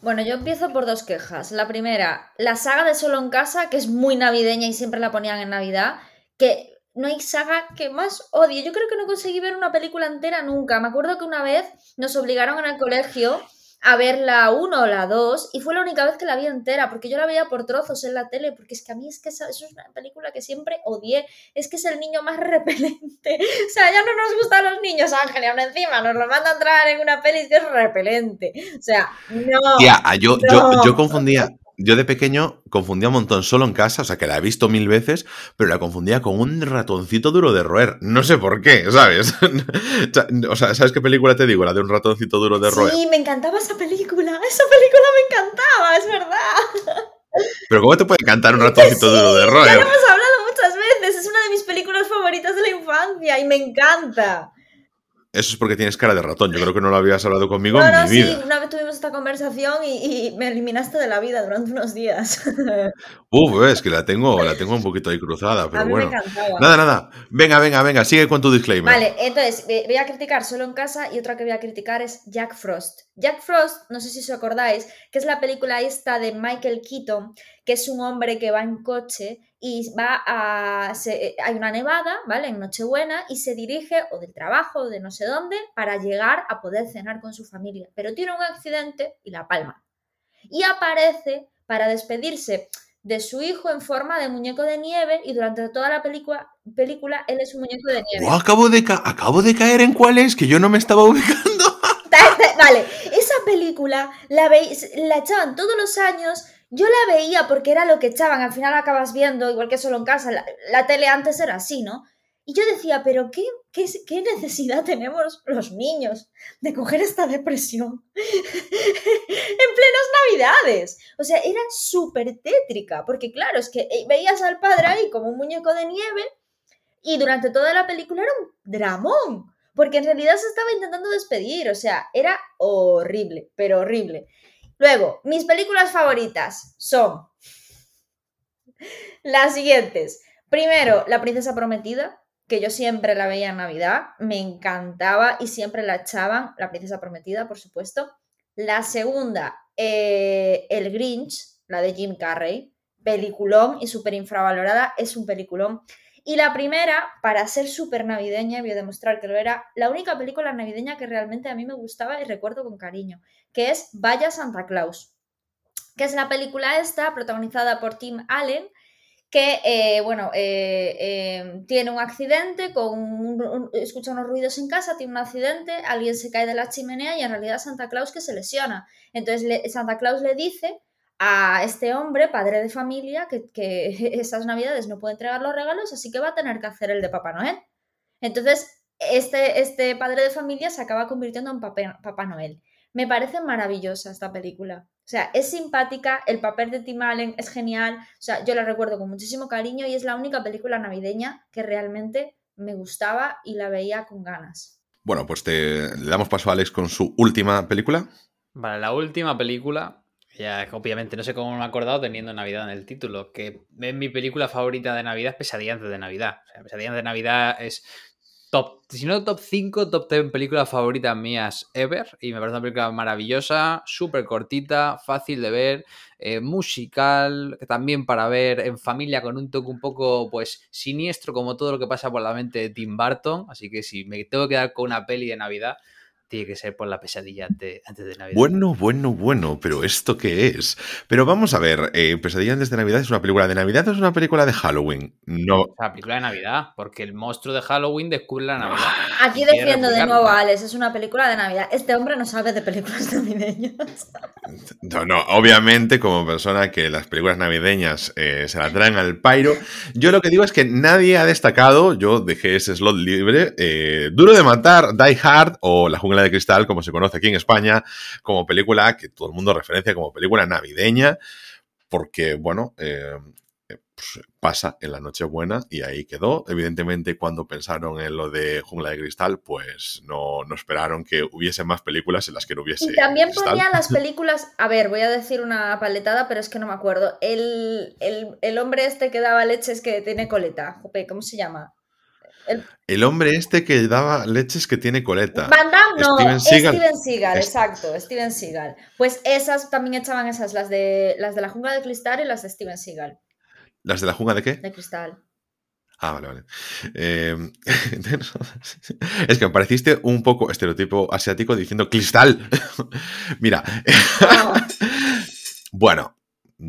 Bueno, yo empiezo por dos quejas. La primera, la saga de Solo en Casa, que es muy navideña y siempre la ponían en Navidad, que no hay saga que más odie. Yo creo que no conseguí ver una película entera nunca. Me acuerdo que una vez nos obligaron en el colegio a ver la 1 o la 2 y fue la única vez que la vi entera, porque yo la veía por trozos en la tele, porque es que a mí es que eso es una película que siempre odié, es que es el niño más repelente, o sea, ya no nos gustan los niños, Ángel, y aún encima nos lo manda a entrar en una peli que es repelente, o sea, no. Tía, yo, yo, yo confundía, yo de pequeño confundía un montón solo en casa, o sea que la he visto mil veces, pero la confundía con un ratoncito duro de roer. No sé por qué, ¿sabes? o sea, ¿sabes qué película te digo? La de un ratoncito duro de roer. Sí, me encantaba esa película. Esa película me encantaba, es verdad. Pero ¿cómo te puede encantar un ratoncito duro de roer? Ya lo hemos hablado muchas veces. Es una de mis películas favoritas de la infancia y me encanta. Eso es porque tienes cara de ratón. Yo creo que no lo habías hablado conmigo en mi sí, vida. Una vez tuvimos esta conversación y, me eliminaste de la vida durante unos días. Uf, es que la tengo, la tengo un poquito ahí cruzada, pero a mí bueno. Me encantaba. Nada, nada. Venga, venga, venga, sigue con tu disclaimer. Vale, entonces voy a criticar solo en casa y otra que voy a criticar es Jack Frost. Jack Frost, no sé si os acordáis, que es la película esta de Michael Keaton, que es un hombre que va en coche y va a... hay una nevada, ¿vale? En Nochebuena y se dirige o del trabajo o de no sé dónde para llegar a poder cenar con su familia. Pero tiene un accidente y la palma. Y aparece para despedirse de su hijo en forma de muñeco de nieve y durante toda la película, película él es un muñeco de nieve. Oh, acabo, de acabo de caer en cuál es, que yo no me estaba ubicando. Vale, esa película la, la echaban todos los años yo la veía porque era lo que echaban, al final acabas viendo, igual que solo en casa, la, tele antes era así, ¿no? Y yo decía, pero qué, qué, qué, necesidad tenemos los niños de coger esta depresión en plenas navidades. O sea, era súper tétrica, porque claro, es que eh, veías al padre ahí como un muñeco de nieve y durante toda la película era un dramón, porque en realidad se estaba intentando despedir, o sea, era horrible, pero horrible. Luego, mis películas favoritas son las siguientes. Primero, La Princesa Prometida, que yo siempre la veía en Navidad, me encantaba y siempre la echaban, La Princesa Prometida, por supuesto. La segunda, eh, El Grinch, la de Jim Carrey, peliculón y súper infravalorada, es un peliculón. Y la primera, para ser súper navideña, voy a demostrar que lo era, la única película navideña que realmente a mí me gustaba y recuerdo con cariño, que es Vaya Santa Claus, que es la película esta, protagonizada por Tim Allen, que, eh, bueno, eh, eh, tiene un accidente, con escucha unos ruidos en casa, tiene un accidente, alguien se cae de la chimenea y en realidad Santa Claus que se lesiona. Entonces Santa Claus le dice a este hombre, padre de familia, que, esas navidades no puede entregar los regalos, así que va a tener que hacer el de Papá Noel. Entonces, este, este padre de familia se acaba convirtiendo en Papá Noel. Me parece maravillosa esta película. O sea, es simpática, el papel de Tim Allen es genial. O sea, yo la recuerdo con muchísimo cariño y es la única película navideña que realmente me gustaba y la veía con ganas. Bueno, pues te, le damos paso a Alex con su última película. Vale, la última película ya, obviamente, no sé cómo me he acordado teniendo Navidad en el título, que es mi película favorita de Navidad, es Pesadilla antes de Navidad. O sea, Pesadilla de Navidad es top, si no top 5, top 10 películas favoritas mías ever. Y me parece una película maravillosa, súper cortita, fácil de ver, eh, musical, también para ver en familia con un toque un poco, pues, siniestro, como todo lo que pasa por la mente de Tim Burton. Así que si me tengo que dar con una peli de Navidad, tiene que ser por la pesadilla antes, de Navidad. Bueno, bueno, bueno, pero ¿esto qué es? Pero vamos a ver, eh, Pesadilla antes de Navidad es una película de Navidad o es una película de Halloween? No. Es una película de Navidad, porque el monstruo de Halloween descubre la Navidad. Aquí defiendo de nuevo a Alex, es una película de Navidad. Este hombre no sabe de películas navideñas. No, no, obviamente, como persona que las películas navideñas eh, se la traen al pairo, yo lo que digo es que nadie ha destacado, yo dejé ese slot libre, eh, Duro de Matar, Die Hard o La Jungla de Cristal, como se conoce aquí en España, como película que todo el mundo referencia como película navideña, porque, bueno, eh, pues, pasa en la Nochebuena y ahí quedó. Evidentemente, cuando pensaron en lo de Jungla de Cristal, pues no, no esperaron que hubiese más películas en las que no hubiese. Y también ponían las películas. A ver, voy a decir una paletada, pero es que no me acuerdo. El, el hombre este que daba leches que tiene coleta. ¿Cómo se llama? El... hombre este que daba leches que tiene coleta. Van Damme, no, Steven Seagal, Steven Seagal exacto, Steven Seagal. Pues esas también echaban esas, las de, las de la jungla de cristal y las de Steven Seagal. ¿Las de la jungla de qué? De cristal. Ah, vale, vale. Eh, es que me pareciste un poco estereotipo asiático diciendo cristal. Mira. bueno,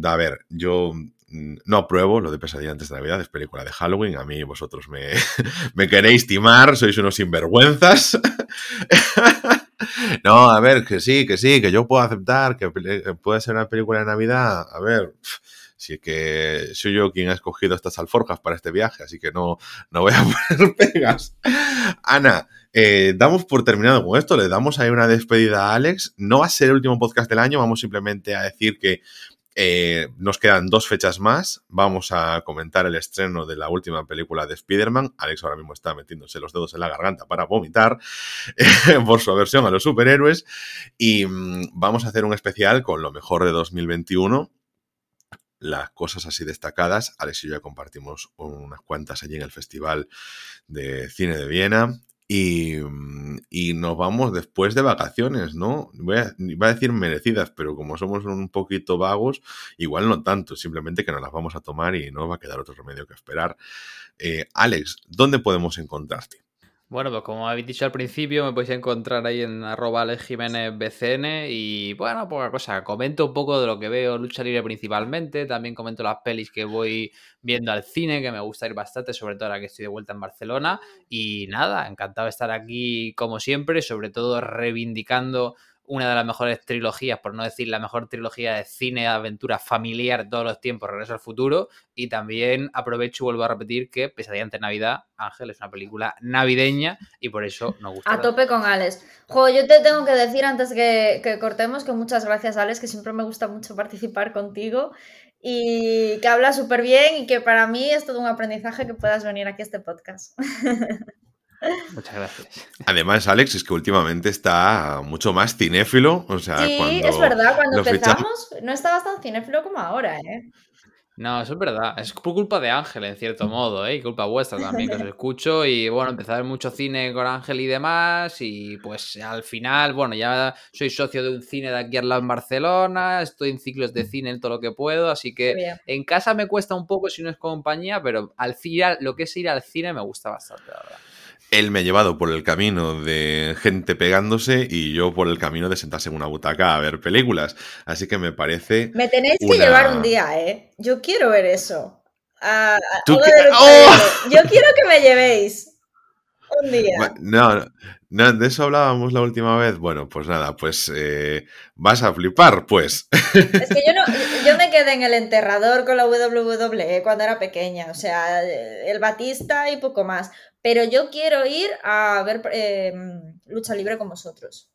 a ver, yo no apruebo lo de Pesadilla antes de Navidad, es película de Halloween. A mí vosotros me, queréis timar, sois unos sinvergüenzas. No, a ver, que sí, que sí, que yo puedo aceptar que puede ser una película de Navidad. A ver, si es que soy yo quien ha escogido estas alforjas para este viaje, así que no, no voy a poner pegas. Ana, eh, damos por terminado con esto, le damos ahí una despedida a Alex. No va a ser el último podcast del año, vamos simplemente a decir que eh, nos quedan dos fechas más. Vamos a comentar el estreno de la última película de Spider-Man. Alex ahora mismo está metiéndose los dedos en la garganta para vomitar por su aversión a los superhéroes. Y mm, vamos a hacer un especial con lo mejor de 2021 las cosas así destacadas. Alex y yo ya compartimos unas cuantas allí en el Festival de Cine de Viena. Mm, y, nos vamos después de vacaciones, ¿no? Voy a, decir merecidas, pero como somos un poquito vagos, igual no tanto, simplemente que nos las vamos a tomar y no va a quedar otro remedio que esperar. Eh, Alex, ¿dónde podemos encontrarte? Bueno, pues como habéis dicho al principio, me podéis encontrar ahí en arroba BCN y bueno, poca cosa, comento un poco de lo que veo lucha libre principalmente, también comento las pelis que voy viendo al cine, que me gusta ir bastante, sobre todo ahora que estoy de vuelta en Barcelona. Y nada, encantado de estar aquí como siempre, sobre todo reivindicando una de las mejores trilogías, por no decir la mejor trilogía de cine, aventura familiar de todos los tiempos, Regreso al Futuro. Y también aprovecho y vuelvo a repetir que Pesadilla ante Navidad, Ángel, es una película navideña y por eso nos gusta. A tope con Alex. Jo, yo te tengo que decir antes que, que cortemos que muchas gracias, Alex, que siempre me gusta mucho participar contigo y que habla súper bien y que para mí es todo un aprendizaje que puedas venir aquí a este podcast. Muchas gracias. Además, Alex, es que últimamente está mucho más cinéfilo. O sea, sí, es verdad, cuando empezamos no estaba tan cinéfilo como ahora, ¿eh? No, eso es verdad. Es por culpa de Ángel, en cierto modo, ¿eh? Y culpa vuestra también, que os escucho. Y bueno, empecé a ver mucho cine con Ángel y demás. Y pues al final, bueno, ya soy socio de un cine de aquí al lado en Barcelona. Estoy en ciclos de cine en todo lo que puedo. Así que en casa me cuesta un poco si no es compañía, pero al final, lo que es ir al cine me gusta bastante, la verdad. Él me ha llevado por el camino de gente pegándose y yo por el camino de sentarse en una butaca a ver películas. Así que me parece. Me tenéis que llevar un día, ¿eh? Yo quiero ver eso. ¡Oh! Yo quiero que me llevéis. Un día. No, no, de eso hablábamos la última vez. Bueno, pues nada, pues eh, vas a flipar, pues. Es que yo, no, yo me quedé en el enterrador con la WWE cuando era pequeña, o sea, el Batista y poco más. Pero yo quiero ir a ver em, lucha libre con vosotros.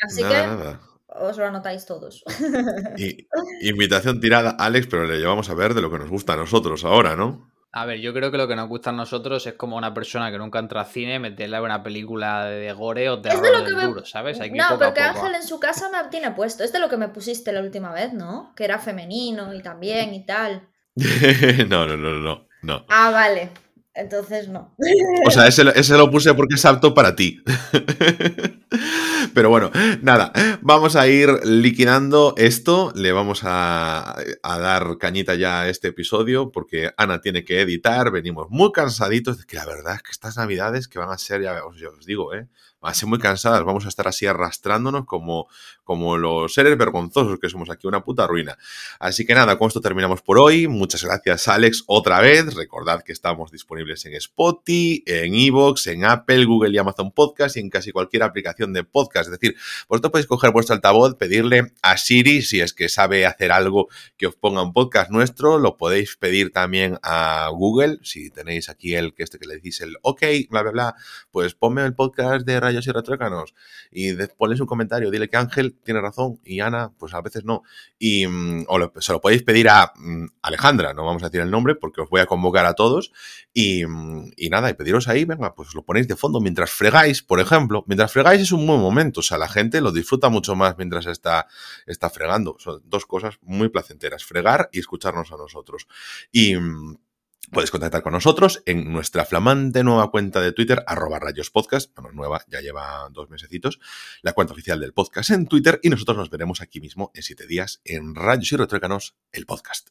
Así que os lo anotáis todos. invitación tirada, Alex, pero le llevamos a ver de lo que nos gusta a nosotros ahora, ¿no? A ver, yo creo que lo que nos gusta a nosotros es como una persona que nunca entra al cine meterle a una película de gore o terror de del duro, ¿sabes? no, porque Ángel en su casa me tiene puesto. Es de lo que me pusiste la última vez, ¿no? Que era femenino y también y tal. no, no, no, no, no. Ah, vale. Entonces no. O sea, ese, ese, lo puse porque es apto para ti. Pero bueno, nada, vamos a ir liquidando esto. Le vamos a, dar cañita ya a este episodio porque Ana tiene que editar. Venimos muy cansaditos. Que la verdad es que estas navidades que van a ser, ya os digo, ¿eh? Van a ser muy cansadas, vamos a estar así arrastrándonos como, como los seres vergonzosos que somos aquí, una puta ruina. Así que nada, con esto terminamos por hoy. Muchas gracias, Alex, otra vez. Recordad que estamos disponibles en Spotify, en Evox, en Apple, Google y Amazon Podcast y en casi cualquier aplicación de podcast. Es decir, vosotros podéis coger vuestro altavoz, pedirle a Siri, si es que sabe hacer algo que os ponga un podcast nuestro, lo podéis pedir también a Google, si tenéis aquí el que este que le decís el OK, bla, bla, bla, pues ponme el podcast de rayos y retrócanos y ponles un comentario, dile que Ángel tiene razón y Ana, pues a veces no. Y mm, o se lo podéis pedir a mm, Alejandra, no vamos a decir el nombre porque os voy a convocar a todos y, mm, y nada, y pediros ahí, venga, pues lo ponéis de fondo mientras fregáis, por ejemplo, mientras fregáis es un buen momento, o sea, la gente lo disfruta mucho más mientras está, está fregando. Son dos cosas muy placenteras, fregar y escucharnos a nosotros. Y Puedes contactar con nosotros en nuestra flamante nueva cuenta de Twitter, arroba rayospodcast, bueno, nueva, ya lleva dos mesecitos, la cuenta oficial del podcast en Twitter y nosotros nos veremos aquí mismo en siete días en Rayos y Retrócanos, el podcast.